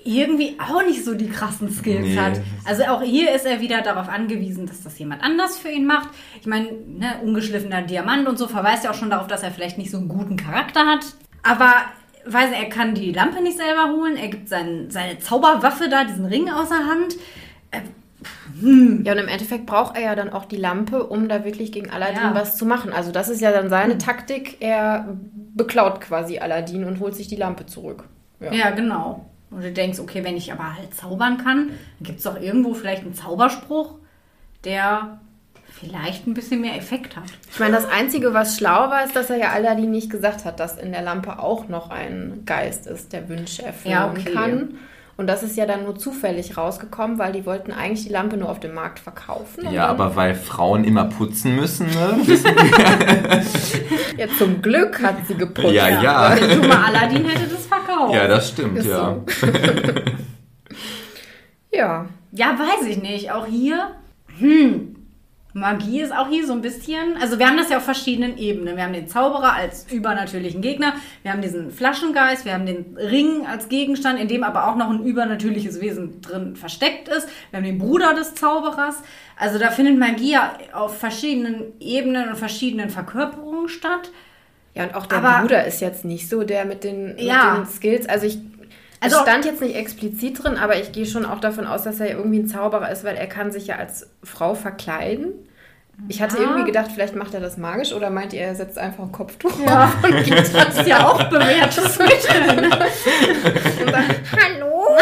irgendwie auch nicht so die krassen Skills
Nee.
hat. Also auch hier ist er wieder darauf angewiesen, dass das jemand anders für ihn macht. Ich meine, ne, ungeschliffener Diamant und so verweist ja auch schon darauf, dass er vielleicht nicht so einen guten Charakter hat. Aber weiß er, er kann die Lampe nicht selber holen. Er gibt sein, seine Zauberwaffe da, diesen Ring außer Hand.
Ja, und im Endeffekt braucht er ja dann auch die Lampe, um da wirklich gegen Aladdin
Ja.
was zu machen. Also das ist ja dann seine Taktik. Er beklaut quasi Aladdin und holt sich die Lampe zurück.
Ja, genau. Und du denkst, okay, wenn ich aber halt zaubern kann, dann gibt es doch irgendwo vielleicht einen Zauberspruch, der vielleicht ein bisschen mehr Effekt hat.
Ich meine, das Einzige, was schlau war, ist, dass er ja Aladdin nicht gesagt hat, dass in der Lampe auch noch ein Geist ist, der Wünsche erfüllen
Ja, okay.
kann. Und das ist ja dann nur zufällig rausgekommen, weil die wollten eigentlich die Lampe nur auf dem Markt verkaufen.
Ja, aber weil Frauen immer putzen müssen, ne? [LAUGHS]
Ja, zum Glück hat sie geputzt.
Ja, ja.
Der dumme Aladdin hätte das verkauft.
ja, das stimmt,
Ist
ja.
so. [LAUGHS] Ja,
Ja, weiß ich nicht. Auch hier, hm, Magie ist auch hier so ein bisschen, also wir haben das ja auf verschiedenen Ebenen. Wir haben den Zauberer als übernatürlichen Gegner, wir haben diesen Flaschengeist, wir haben den Ring als Gegenstand, in dem aber auch noch ein übernatürliches Wesen drin versteckt ist. Wir haben den Bruder des Zauberers. Also da findet Magie ja auf verschiedenen Ebenen und verschiedenen Verkörperungen statt.
Ja, und auch der
Aber-
Bruder ist jetzt nicht so der mit den,
Ja.
mit den Skills. Also ich.
Also-
es stand jetzt nicht explizit drin, aber ich gehe schon auch davon aus, dass er irgendwie ein Zauberer ist, weil er kann sich ja als Frau verkleiden. Ich hatte
Ja.
irgendwie gedacht, vielleicht macht er das magisch oder meint ihr, er setzt einfach ein Kopftuch
Ja.
auf und [LAUGHS] geht dann
Das ist ja auch bewährtes Mittel. [LAUGHS]
und sagt, Hallo!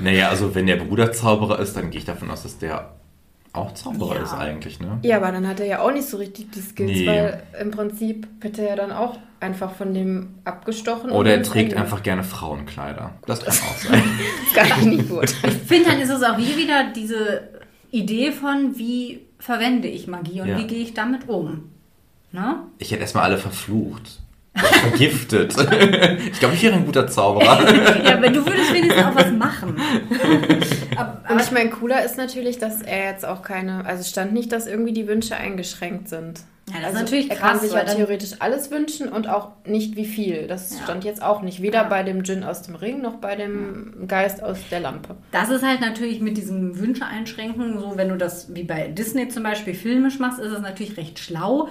Naja, also wenn der Bruder Zauberer ist, dann gehe ich davon aus, dass der auch Zauberer
Ja.
ist eigentlich, ne?
Ja, aber dann hat er ja auch nicht so richtig die Skills,
Nee.
weil im Prinzip wird er ja dann auch einfach von dem abgestochen.
Oder er trägt
Ende.
einfach gerne Frauenkleider. Das kann auch [LAUGHS] sein.
Das kann ich nicht gut. [LAUGHS]
Ich finde, dann ist es auch hier wieder diese Idee von, wie verwende ich Magie und
Ja.
wie gehe ich damit um. Ne?
Ich hätte erstmal alle verflucht. Vergiftet. ich glaube, ich wäre ein guter Zauberer.
Ja, aber du würdest wenigstens auch was machen. [LAUGHS] Aber,
Und ich meine, cooler ist natürlich, dass er jetzt auch keine, also es stand nicht, dass irgendwie die Wünsche eingeschränkt sind.
Ja, das ist
also
natürlich
Er kann
krass,
sich ja theoretisch alles wünschen und auch nicht wie viel. Das
Ja.
stand jetzt auch nicht. Weder
Ja.
bei dem Djinn aus dem Ring noch bei dem Geist aus der Lampe.
Das ist halt natürlich mit diesem Wünsche einschränken, so wenn du das wie bei Disney zum Beispiel filmisch machst, ist es natürlich recht schlau,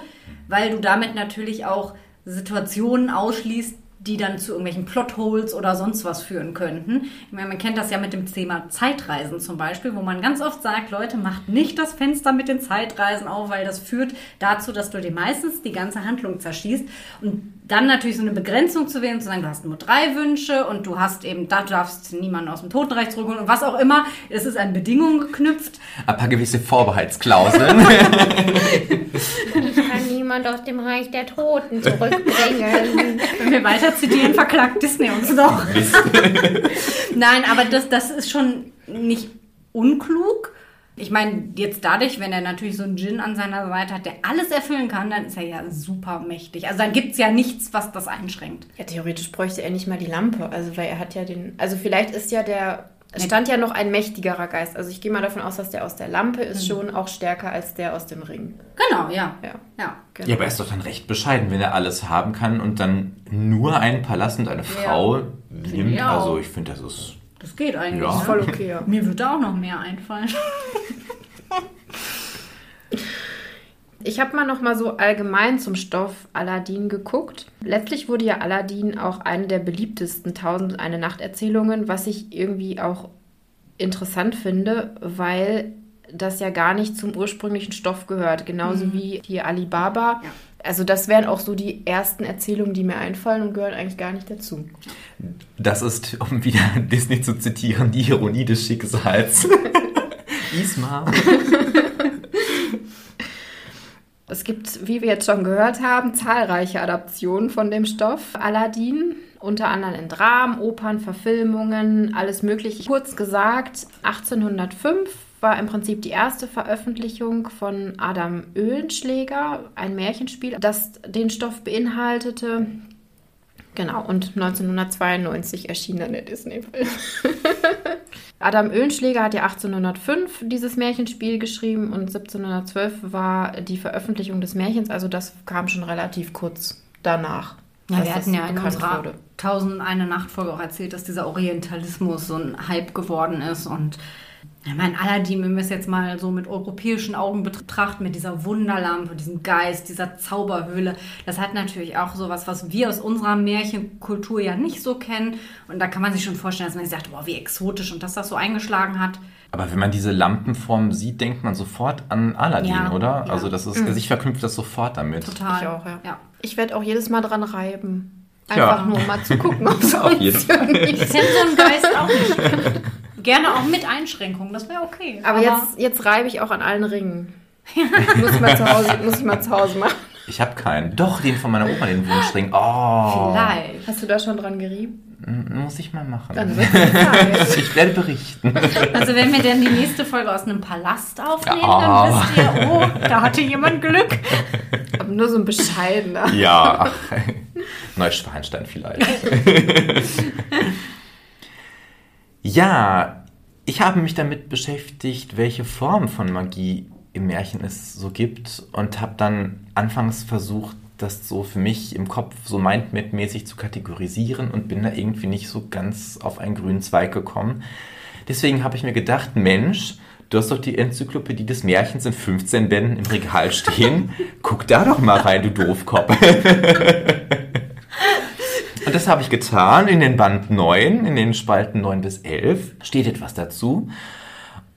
weil du damit natürlich auch Situationen ausschließt, die dann zu irgendwelchen Plotholes oder sonst was führen könnten. Ich meine, man kennt das ja mit dem Thema Zeitreisen zum Beispiel, wo man ganz oft sagt, Leute, macht nicht das Fenster mit den Zeitreisen auf, weil das führt dazu, dass du dir meistens die ganze Handlung zerschießt. Und dann natürlich so eine Begrenzung zu wählen, zu sagen, du hast nur drei Wünsche und du hast eben, da du darfst niemanden aus dem Totenreich zurückholen und was auch immer. Es ist an Bedingungen geknüpft.
Ein paar gewisse Vorbehaltsklauseln. [LAUGHS] [LAUGHS]
Niemand aus dem Reich der Toten zurückbringen. [LAUGHS]
Wenn wir weiter zitieren, verklagt Disney uns doch. [LAUGHS] Nein, aber das, das ist schon nicht unklug. Ich meine, jetzt dadurch, wenn er natürlich so einen Djinn an seiner Seite hat, der alles erfüllen kann, dann ist er ja super mächtig. Also dann gibt es ja nichts, was das einschränkt.
ja, theoretisch bräuchte er nicht mal die Lampe. Also, weil er hat ja den. Also, vielleicht ist ja der. Es stand ja noch ein mächtigerer Geist. Also, ich gehe mal davon aus, dass der aus der Lampe ist schon auch stärker als der aus dem Ring.
Genau, ja.
Ja.
ja.
Genau.
ja, aber er ist doch dann recht bescheiden, wenn er alles haben kann und dann nur einen Palast und eine Frau nimmt.
ich auch.
Also ich finde, das ist...
Das geht eigentlich.
Ja.
Ne?
Voll okay, ja.
Mir würde da auch noch mehr einfallen. [LAUGHS]
Ich habe mal noch mal so allgemein zum Stoff Aladdin geguckt. Letztlich wurde ja Aladdin auch eine der beliebtesten Tausend eine Nacht Erzählungen, was ich irgendwie auch interessant finde, weil das ja gar nicht zum ursprünglichen Stoff gehört, genauso wie hier Alibaba.
Ja.
Also das wären auch so die ersten Erzählungen, die mir einfallen und gehören eigentlich gar nicht dazu.
Das ist, um wieder [LAUGHS] Disney zu zitieren, die Ironie des Schicksals. [LAUGHS] Isma. [LAUGHS]
Es gibt, wie wir jetzt schon gehört haben, zahlreiche Adaptionen von dem Stoff Aladdin, unter anderem in Dramen, Opern, Verfilmungen, alles mögliche. Kurz gesagt, 1805 war im Prinzip die erste Veröffentlichung von Adam Oehlenschläger, ein Märchenspiel, das den Stoff beinhaltete. Genau, und 1992 erschien dann der Disney-Film. [LAUGHS] Adam Oehlenschläger hat ja 1805 dieses Märchenspiel geschrieben und 1712 war die Veröffentlichung des Märchens, also das kam schon relativ kurz danach.
Ja, wir
das
hatten ja in unserer
wurde.
1000 eine Nachtfolge auch erzählt, dass dieser Orientalismus so ein Hype geworden ist und ich meine, Aladdin, wenn wir es jetzt mal so mit europäischen Augen betrachten, mit dieser Wunderlampe, diesem Geist, dieser Zauberhöhle, das hat natürlich auch sowas, was wir aus unserer Märchenkultur ja nicht so kennen. Und da kann man sich schon vorstellen, dass man sich sagt, boah, wie exotisch und dass das so eingeschlagen hat.
Aber wenn man diese Lampenform sieht, denkt man sofort an Aladdin,
Ja,
oder?
ja.
Also das ist, sich verknüpft das sofort damit.
Total.
Ich auch, ja.
ja.
Ich werde auch jedes Mal dran reiben.
Ja.
Einfach nur um mal zu gucken, [LAUGHS] ob es
Auf jeden Fall.
Ich kenne so einen Geist auch nicht. [LAUGHS] Gerne auch mit Einschränkungen, das wäre okay.
Aber jetzt, jetzt reibe ich auch an allen Ringen. [LAUGHS] muss, ich mal zu Hause, muss ich mal zu Hause machen.
Ich habe keinen. Doch, den von meiner Oma, den Wunschring. Oh.
Vielleicht.
Hast du da schon dran gerieben?
Muss ich mal machen.
Dann Zeit. [LAUGHS]
ich werde berichten.
Also wenn wir dann die nächste Folge aus einem Palast aufnehmen,
Ja.
dann wisst ihr, oh, da hatte jemand Glück.
Aber nur so ein bescheidener.
ja. ach, Neuschwanstein vielleicht. [LAUGHS] ja, ich habe mich damit beschäftigt, welche Form von Magie im Märchen es so gibt und habe dann anfangs versucht, das so für mich im Kopf so mindmap-mäßig zu kategorisieren und bin da irgendwie nicht so ganz auf einen grünen Zweig gekommen. Deswegen habe ich mir gedacht, Mensch, du hast doch die Enzyklopädie des Märchens in 15 Bänden im Regal stehen. [LAUGHS] Guck da doch mal rein, du Doofkopf. [LAUGHS] Und das habe ich getan. In den Band 9, in den Spalten 9 bis 11 steht etwas dazu.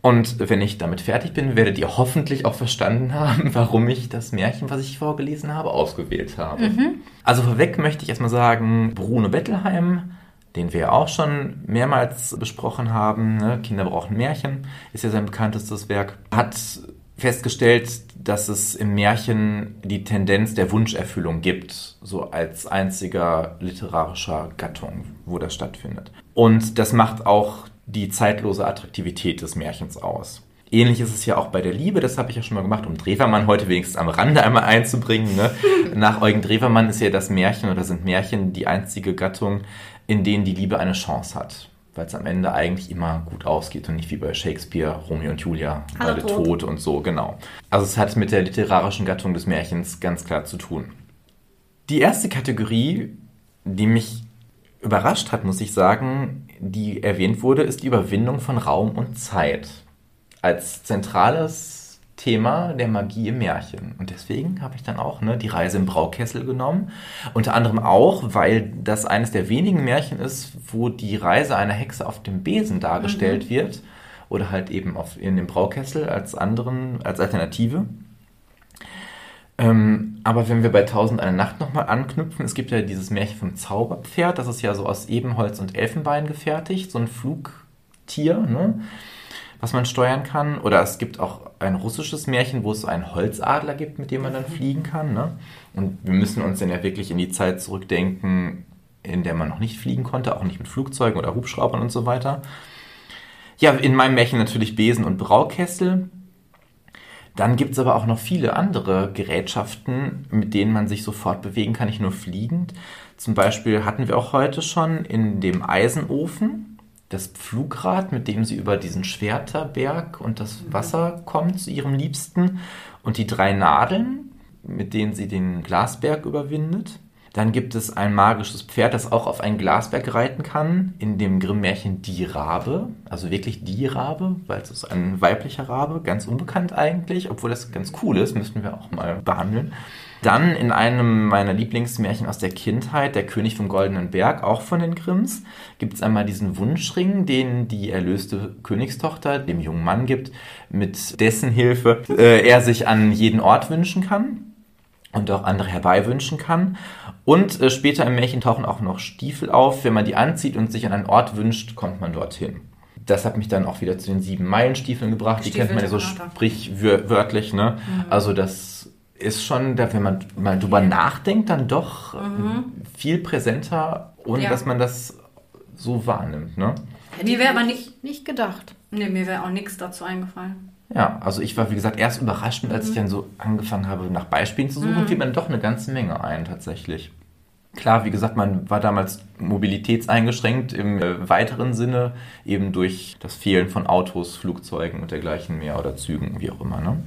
Und wenn ich damit fertig bin, werdet ihr hoffentlich auch verstanden [LAUGHS] haben, warum ich das Märchen, was ich vorgelesen habe, ausgewählt habe. Mhm. Also vorweg möchte ich erstmal sagen, Bruno Bettelheim, den wir auch schon mehrmals besprochen haben, ne? Kinder brauchen Märchen, ist ja sein bekanntestes Werk, hat festgestellt, dass es im Märchen die Tendenz der Wunscherfüllung gibt, so als einziger literarischer Gattung, wo das stattfindet. Und das macht auch die zeitlose Attraktivität des Märchens aus. Ähnlich ist es ja auch bei der Liebe, das habe ich ja schon mal gemacht, um Drewermann heute wenigstens am Rande einmal einzubringen. Ne? [LAUGHS] Nach Eugen Drewermann ist ja das Märchen oder sind Märchen die einzige Gattung, in denen die Liebe eine Chance hat. Weil es am Ende eigentlich immer gut ausgeht und nicht wie bei Shakespeare, Romeo und Julia,
Hallo,
beide tot. tot und so, genau. Also es hat mit der literarischen Gattung des Märchens ganz klar zu tun. Die erste Kategorie, die mich überrascht hat, muss ich sagen, die erwähnt wurde, ist die Überwindung von Raum und Zeit als zentrales Thema der Magie im Märchen. Und deswegen habe ich dann auch ne, die Reise im Braukessel genommen. Unter anderem auch, weil das eines der wenigen Märchen ist, wo die Reise einer Hexe auf dem Besen dargestellt mhm. wird. Oder halt eben auf, in dem Braukessel als anderen, als Alternative. Ähm, aber wenn wir bei Tausend eine Nacht nochmal anknüpfen, es gibt ja dieses Märchen vom Zauberpferd, das ist ja so aus Ebenholz und Elfenbein gefertigt, so ein Flugtier, ne, was man steuern kann. Oder es gibt auch ein russisches Märchen, wo es so einen Holzadler gibt, mit dem man dann fliegen kann. Ne? Und wir müssen uns dann ja wirklich in die Zeit zurückdenken, in der man noch nicht fliegen konnte, auch nicht mit Flugzeugen oder Hubschraubern und so weiter. Ja, in meinem Märchen natürlich Besen und Braukessel. Dann gibt es aber auch noch viele andere Gerätschaften, mit denen man sich sofort bewegen kann, nicht nur fliegend. Zum Beispiel hatten wir auch heute schon in dem Eisenofen das Pflugrad, mit dem sie über diesen Schwerterberg und das Wasser kommt zu ihrem Liebsten und die drei Nadeln, mit denen sie den Glasberg überwindet. Dann gibt es ein magisches Pferd, das auch auf einen Glasberg reiten kann, in dem Grimm-Märchen Die Rabe. Also wirklich die Rabe, weil es ist ein weiblicher Rabe, ganz unbekannt eigentlich, obwohl das ganz cool ist, müssten wir auch mal behandeln. Dann in einem meiner Lieblingsmärchen aus der Kindheit, Der König vom Goldenen Berg, auch von den Grimms, gibt es einmal diesen Wunschring, den die erlöste Königstochter dem jungen Mann gibt, mit dessen Hilfe äh, er sich an jeden Ort wünschen kann und auch andere herbeiwünschen kann. Und äh, später im Märchen tauchen auch noch Stiefel auf. Wenn man die anzieht und sich an einen Ort wünscht, kommt man dorthin. Das hat mich dann auch wieder zu den sieben Meilenstiefeln gebracht. Die kennt man ja so sprichwörtlich. Ne? Mhm. Also das ist schon, wenn man mal drüber nachdenkt, dann doch mhm. viel präsenter, ohne ja. dass man das so wahrnimmt. Ne?
Mir wäre aber nicht, nicht gedacht. Nee, mir wäre auch nichts dazu eingefallen.
Ja, also ich war, wie gesagt, erst überrascht, als mhm. ich dann so angefangen habe, nach Beispielen zu suchen, mhm. fiel mir doch eine ganze Menge ein, tatsächlich. Klar, wie gesagt, man war damals mobilitätseingeschränkt im äh, weiteren Sinne, eben durch das Fehlen von Autos, Flugzeugen und dergleichen mehr oder Zügen, wie auch immer. Ne?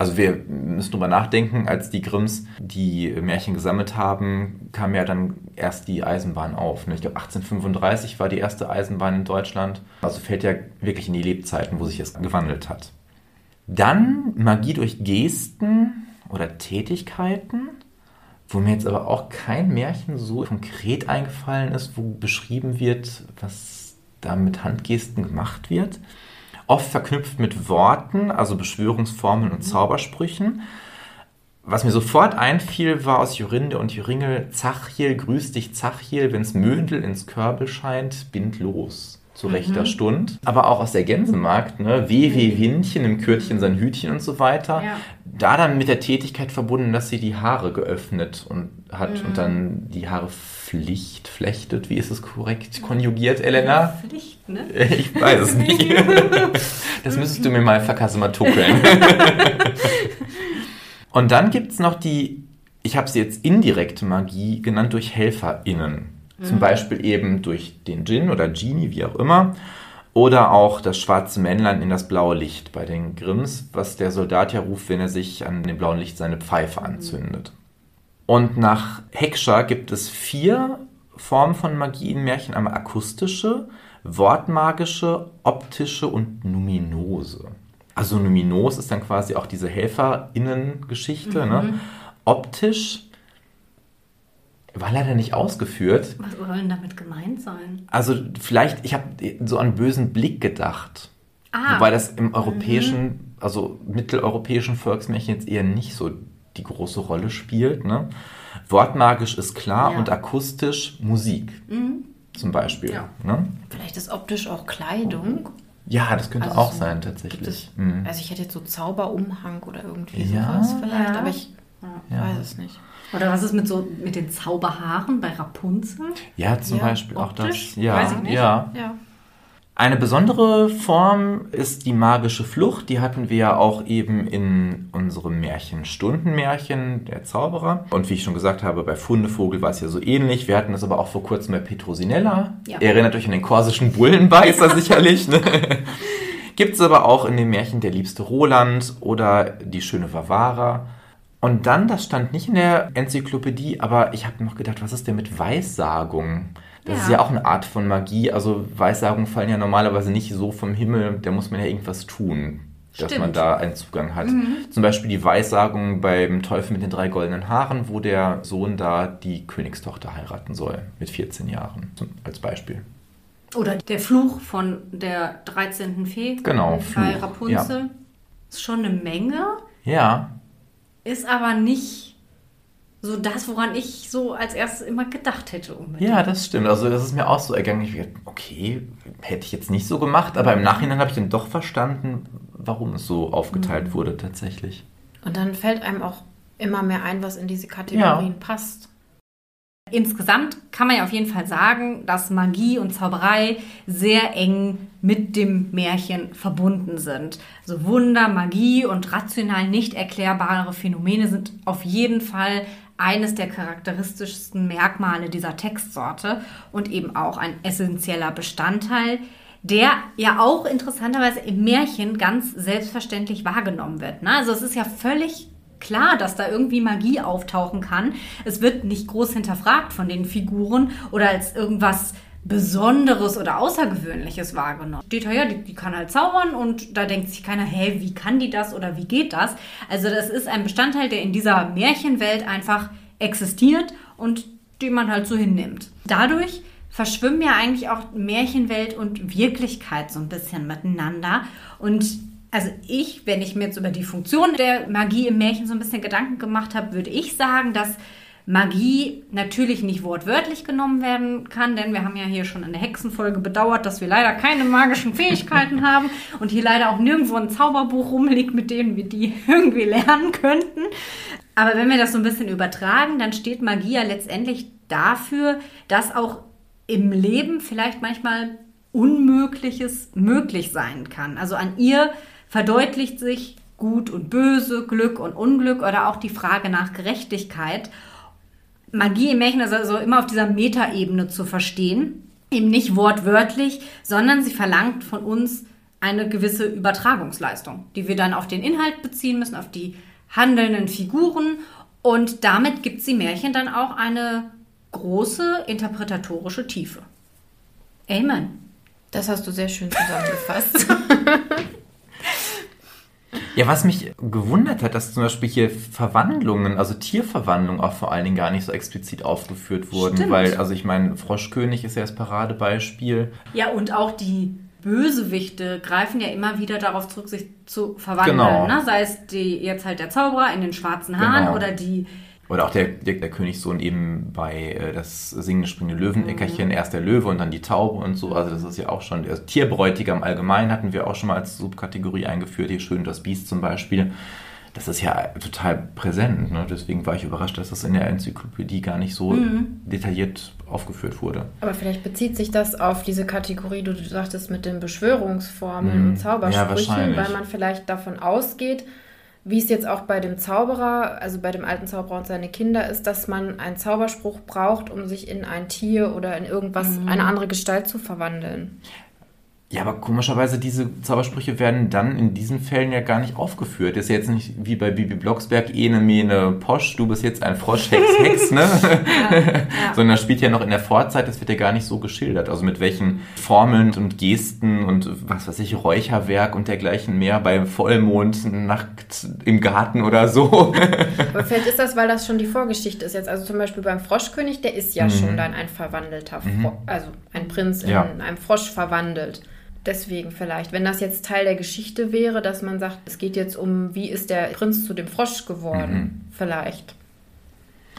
Also wir müssen drüber nachdenken, als die Grimms die Märchen gesammelt haben, kam ja dann erst die Eisenbahn auf. Ne? Ich glaube 1835 war die erste Eisenbahn in Deutschland. Also fällt ja wirklich in die Lebzeiten, wo sich es gewandelt hat. Dann Magie durch Gesten oder Tätigkeiten, wo mir jetzt aber auch kein Märchen so konkret eingefallen ist, wo beschrieben wird, was da mit Handgesten gemacht wird. Oft verknüpft mit Worten, also Beschwörungsformeln und Zaubersprüchen. Was mir sofort einfiel, war aus Jorinde und Joringel, Zachiel, grüß dich Zachiel, wenn's Möndel ins Körbel scheint, bind los zu rechter mhm. Stund. Aber auch aus der Gänsemarkt, ne? Weh, weh, Windchen, im Kürtchen sein Hütchen und so weiter. Ja. Da dann mit der Tätigkeit verbunden, dass sie die Haare geöffnet und hat mhm. und dann die Haare Pflicht flechtet. Wie ist es korrekt konjugiert, Elena?
Pflicht, ne? [LAUGHS]
Ich weiß es nicht. [LAUGHS] das müsstest du mir mal verkassematukeln. [LAUGHS] und dann gibt es noch die, ich habe sie jetzt indirekte Magie genannt, durch HelferInnen. Zum mhm. Beispiel eben durch den Djinn oder Genie, wie auch immer. Oder auch das schwarze Männlein in das blaue Licht bei den Grimms, was der Soldat ja ruft, wenn er sich an dem blauen Licht seine Pfeife anzündet. Und nach Heckscher gibt es vier Formen von Magie in Märchen. Einmal akustische, wortmagische, optische und numinose. Also numinos ist dann quasi auch diese HelferInnen-Geschichte. Ne?
Mhm.
Optisch war leider nicht ausgeführt.
Was soll denn damit gemeint sein?
Also vielleicht, ich habe so an bösen Blick gedacht.
Ah.
Wobei das im europäischen, also mitteleuropäischen Volksmärchen jetzt eher nicht so die große Rolle spielt. Ne? Wortmagisch ist klar
Ja.
und akustisch Musik zum Beispiel.
Ja.
Ne?
Vielleicht ist optisch auch Kleidung.
ja, das könnte
Also
auch
so
sein
Gibt es,
tatsächlich. Mhm.
Also ich hätte jetzt so Zauberumhang oder irgendwie
Ja.
sowas vielleicht,
Ja.
aber ich
Ja.
weiß es nicht.
Oder was ist mit so mit den Zauberhaaren bei Rapunzel?
Ja, zum
Ja,
Beispiel
optisch?
auch das. Ja,
Weiß ich nicht.
ja.
Ja.
Eine besondere Form ist die magische Flucht. Die hatten wir ja auch eben in unserem Märchen Stundenmärchen, der Zauberer. Und wie ich schon gesagt habe, bei Fundevogel war es ja so ähnlich. Wir hatten das aber auch vor kurzem bei Petrosinella.
Ja.
Ihr erinnert euch an den korsischen Bullenbeißer [LAUGHS] sicherlich. Ne? Gibt es aber auch in dem Märchen Der liebste Roland oder Die schöne Vavara. Und dann, das stand nicht in der Enzyklopädie, aber ich habe noch gedacht, was ist denn mit Weissagung? Das
Ja.
ist ja auch eine Art von Magie. Also Weissagungen fallen ja normalerweise nicht so vom Himmel. Da muss man ja irgendwas tun, dass
Stimmt.
man da einen Zugang hat. Zum Beispiel die Weissagung beim Teufel mit den drei goldenen Haaren, wo der Sohn da die Königstochter heiraten soll mit 14 Jahren, zum, als Beispiel.
Oder der Fluch von der 13. Fee
Genau,
bei Rapunzel. Ist schon eine Menge,
Ja,
ist aber nicht so das, woran ich so als erstes immer gedacht hätte. Unbedingt.
Ja, das stimmt. Also das ist mir auch so ergangen. Ich dachte, okay, hätte ich jetzt nicht so gemacht, aber im Nachhinein habe ich dann doch verstanden, warum es so aufgeteilt wurde tatsächlich.
Und dann fällt einem auch immer mehr ein, was in diese Kategorien passt.
Insgesamt kann man ja auf jeden Fall sagen, dass Magie und Zauberei sehr eng mit dem Märchen verbunden sind. Also Wunder, Magie und rational nicht erklärbare Phänomene sind auf jeden Fall eines der charakteristischsten Merkmale dieser Textsorte und eben auch ein essentieller Bestandteil, der ja auch interessanterweise im Märchen ganz selbstverständlich wahrgenommen wird. Ne? Also es ist ja völlig klar, dass da irgendwie Magie auftauchen kann. Es wird nicht groß hinterfragt von den Figuren oder als irgendwas Besonderes oder Außergewöhnliches wahrgenommen. Steht ja, die, die kann halt zaubern und da denkt sich keiner, hä, wie kann die das oder wie geht das? Also das ist ein Bestandteil, der in dieser Märchenwelt einfach existiert und den man halt so hinnimmt. Dadurch verschwimmen ja eigentlich auch Märchenwelt und Wirklichkeit so ein bisschen miteinander und also ich, wenn ich mir jetzt über die Funktion der Magie im Märchen so ein bisschen Gedanken gemacht habe, würde ich sagen, dass Magie natürlich nicht wortwörtlich genommen werden kann, denn wir haben ja hier schon in der Hexenfolge bedauert, dass wir leider keine magischen Fähigkeiten [LAUGHS] haben und hier leider auch nirgendwo ein Zauberbuch rumliegt, mit dem wir die [LAUGHS] irgendwie lernen könnten. Aber wenn wir das so ein bisschen übertragen, dann steht Magie ja letztendlich dafür, dass auch im Leben vielleicht manchmal Unmögliches möglich sein kann. Also an ihr verdeutlicht sich Gut und Böse, Glück und Unglück oder auch die Frage nach Gerechtigkeit. Magie im Märchen ist also immer auf dieser Metaebene zu verstehen. Eben nicht wortwörtlich, sondern sie verlangt von uns eine gewisse Übertragungsleistung, die wir dann auf den Inhalt beziehen müssen, auf die handelnden Figuren. Und damit gibt sie Märchen dann auch eine große interpretatorische Tiefe. Amen.
Das hast du sehr schön [LAUGHS] zusammengefasst. [LAUGHS]
Ja, was mich gewundert hat, dass zum Beispiel hier Verwandlungen, also Tierverwandlungen auch vor allen Dingen gar nicht so explizit aufgeführt wurden,
Stimmt.
weil, also ich meine, Froschkönig ist ja das Paradebeispiel.
Ja, und auch die Bösewichte greifen ja immer wieder darauf zurück, sich zu verwandeln.
Genau.
Ne? Sei es die, jetzt halt der Zauberer in den schwarzen Haaren
Genau.
oder die
Oder auch der, der, der Königssohn eben bei äh, das singende springende Löweneckerchen, erst der Löwe und dann die Taube und so. Also das ist ja auch schon, also Tierbräutigam allgemein hatten wir auch schon mal als Subkategorie eingeführt, hier schön das Biest zum Beispiel. Das ist ja total präsent, ne? deswegen war ich überrascht, dass das in der Enzyklopädie gar nicht so detailliert aufgeführt wurde.
Aber vielleicht bezieht sich das auf diese Kategorie, die du sagtest, mit den Beschwörungsformeln
Mhm.
und
Ja,
Zaubersprüchen,
wahrscheinlich.
weil man vielleicht davon ausgeht, wie es jetzt auch bei dem Zauberer, also bei dem alten Zauberer und seine Kinder ist, dass man einen Zauberspruch braucht, um sich in ein Tier oder in irgendwas, eine andere Gestalt zu verwandeln.
Ja, aber komischerweise, diese Zaubersprüche werden dann in diesen Fällen ja gar nicht aufgeführt. Ist ja jetzt nicht wie bei Bibi Blocksberg, ene, mene, posch, du bist jetzt ein Frosch, Hex, [LAUGHS] Hex, ne? Ja, ja. Sondern das spielt ja noch in der Vorzeit, das wird ja gar nicht so geschildert. Also mit welchen Formeln und Gesten und was weiß ich, Räucherwerk und dergleichen mehr bei Vollmond, nackt im Garten oder so. [LAUGHS]
Aber vielleicht ist das, weil das schon die Vorgeschichte ist jetzt. Also zum Beispiel beim Froschkönig, der ist ja mhm. schon dann ein verwandelter, mhm. Fro also ein Prinz in ja. einem Frosch verwandelt deswegen vielleicht. Wenn das jetzt Teil der Geschichte wäre, dass man sagt, es geht jetzt um, wie ist der Prinz zu dem Frosch geworden, mhm. vielleicht.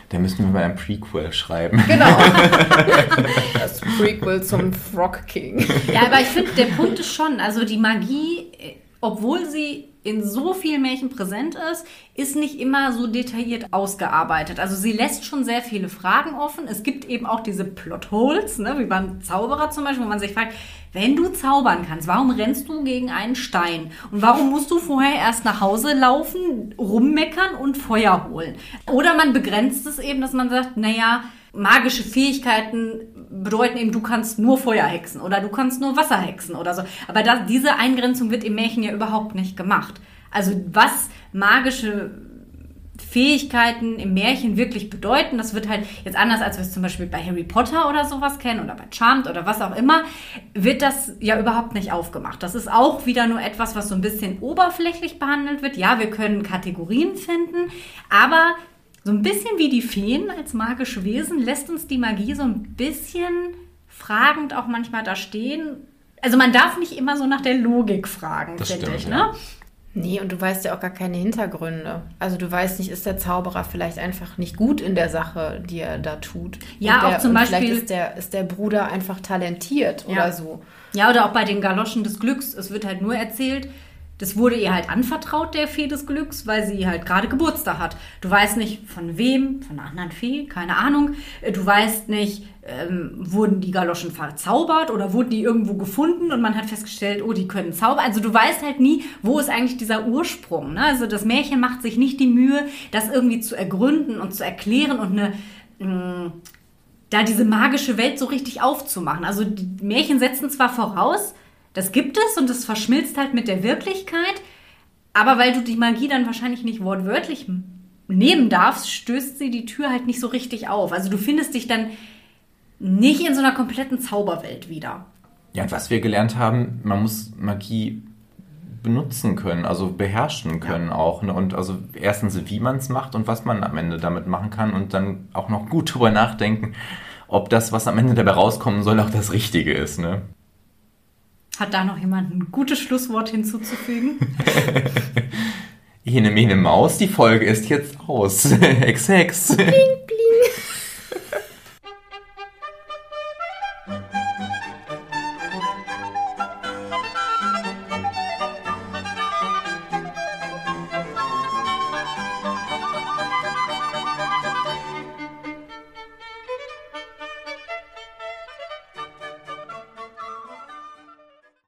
Da müssen wir mal ein Prequel schreiben.
Genau. [LAUGHS] das Prequel zum Frog King.
Ja, aber ich finde, der Punkt ist schon, also die Magie, obwohl sie in so vielen Märchen präsent ist, ist nicht immer so detailliert ausgearbeitet. Also sie lässt schon sehr viele Fragen offen. Es gibt eben auch diese Plotholes, ne, wie beim Zauberer zum Beispiel, wo man sich fragt, wenn du zaubern kannst, warum rennst du gegen einen Stein? Und warum musst du vorher erst nach Hause laufen, rummeckern und Feuer holen? Oder man begrenzt es eben, dass man sagt, naja, magische Fähigkeiten bedeuten eben, du kannst nur Feuer hexen oder du kannst nur Wasser hexen oder so. Aber das, diese Eingrenzung wird im Märchen ja überhaupt nicht gemacht. Also was magische Fähigkeiten im Märchen wirklich bedeuten. Das wird halt jetzt anders, als wir es zum Beispiel bei Harry Potter oder sowas kennen oder bei Charmed oder was auch immer, wird das ja überhaupt nicht aufgemacht. Das ist auch wieder nur etwas, was so ein bisschen oberflächlich behandelt wird. Ja, wir können Kategorien finden, aber so ein bisschen wie die Feen als magische Wesen lässt uns die Magie so ein bisschen fragend auch manchmal da stehen. Also man darf nicht immer so nach der Logik fragen, finde ich. Ne? Ja.
Nee, und du weißt ja auch gar keine Hintergründe. Also du weißt nicht, ist der Zauberer vielleicht einfach nicht gut in der Sache, die er da tut.
Ja,
der,
auch zum Beispiel.
Vielleicht ist der, ist der Bruder einfach talentiert ja. oder so.
Ja, oder auch bei den Galoschen des Glücks. Es wird halt nur erzählt, das wurde ihr halt anvertraut, der Fee des Glücks, weil sie halt gerade Geburtstag hat. Du weißt nicht von wem, von einer anderen Fee, keine Ahnung. Äh, du weißt nicht, ähm, wurden die Galoschen verzaubert oder wurden die irgendwo gefunden und man hat festgestellt, oh, die können zaubern. Also du weißt halt nie, wo ist eigentlich dieser Ursprung. Ne? Also das Märchen macht sich nicht die Mühe, das irgendwie zu ergründen und zu erklären und eine mh, mm, da diese magische Welt so richtig aufzumachen. Also die Märchen setzen zwar voraus, das gibt es und das verschmilzt halt mit der Wirklichkeit. Aber weil du die Magie dann wahrscheinlich nicht wortwörtlich nehmen darfst, stößt sie die Tür halt nicht so richtig auf. Also du findest dich dann nicht in so einer kompletten Zauberwelt wieder.
Ja, und was wir gelernt haben, man muss Magie benutzen können, also beherrschen können ja. auch. Ne? Und also erstens, wie man es macht und was man am Ende damit machen kann und dann auch noch gut drüber nachdenken, ob das, was am Ende dabei rauskommen soll, auch das Richtige ist. Ne?
Hat da noch jemand ein gutes Schlusswort hinzuzufügen? [LAUGHS]
Ene Mene Maus, die Folge ist jetzt aus. [LAUGHS] Hex, Hex. Bling,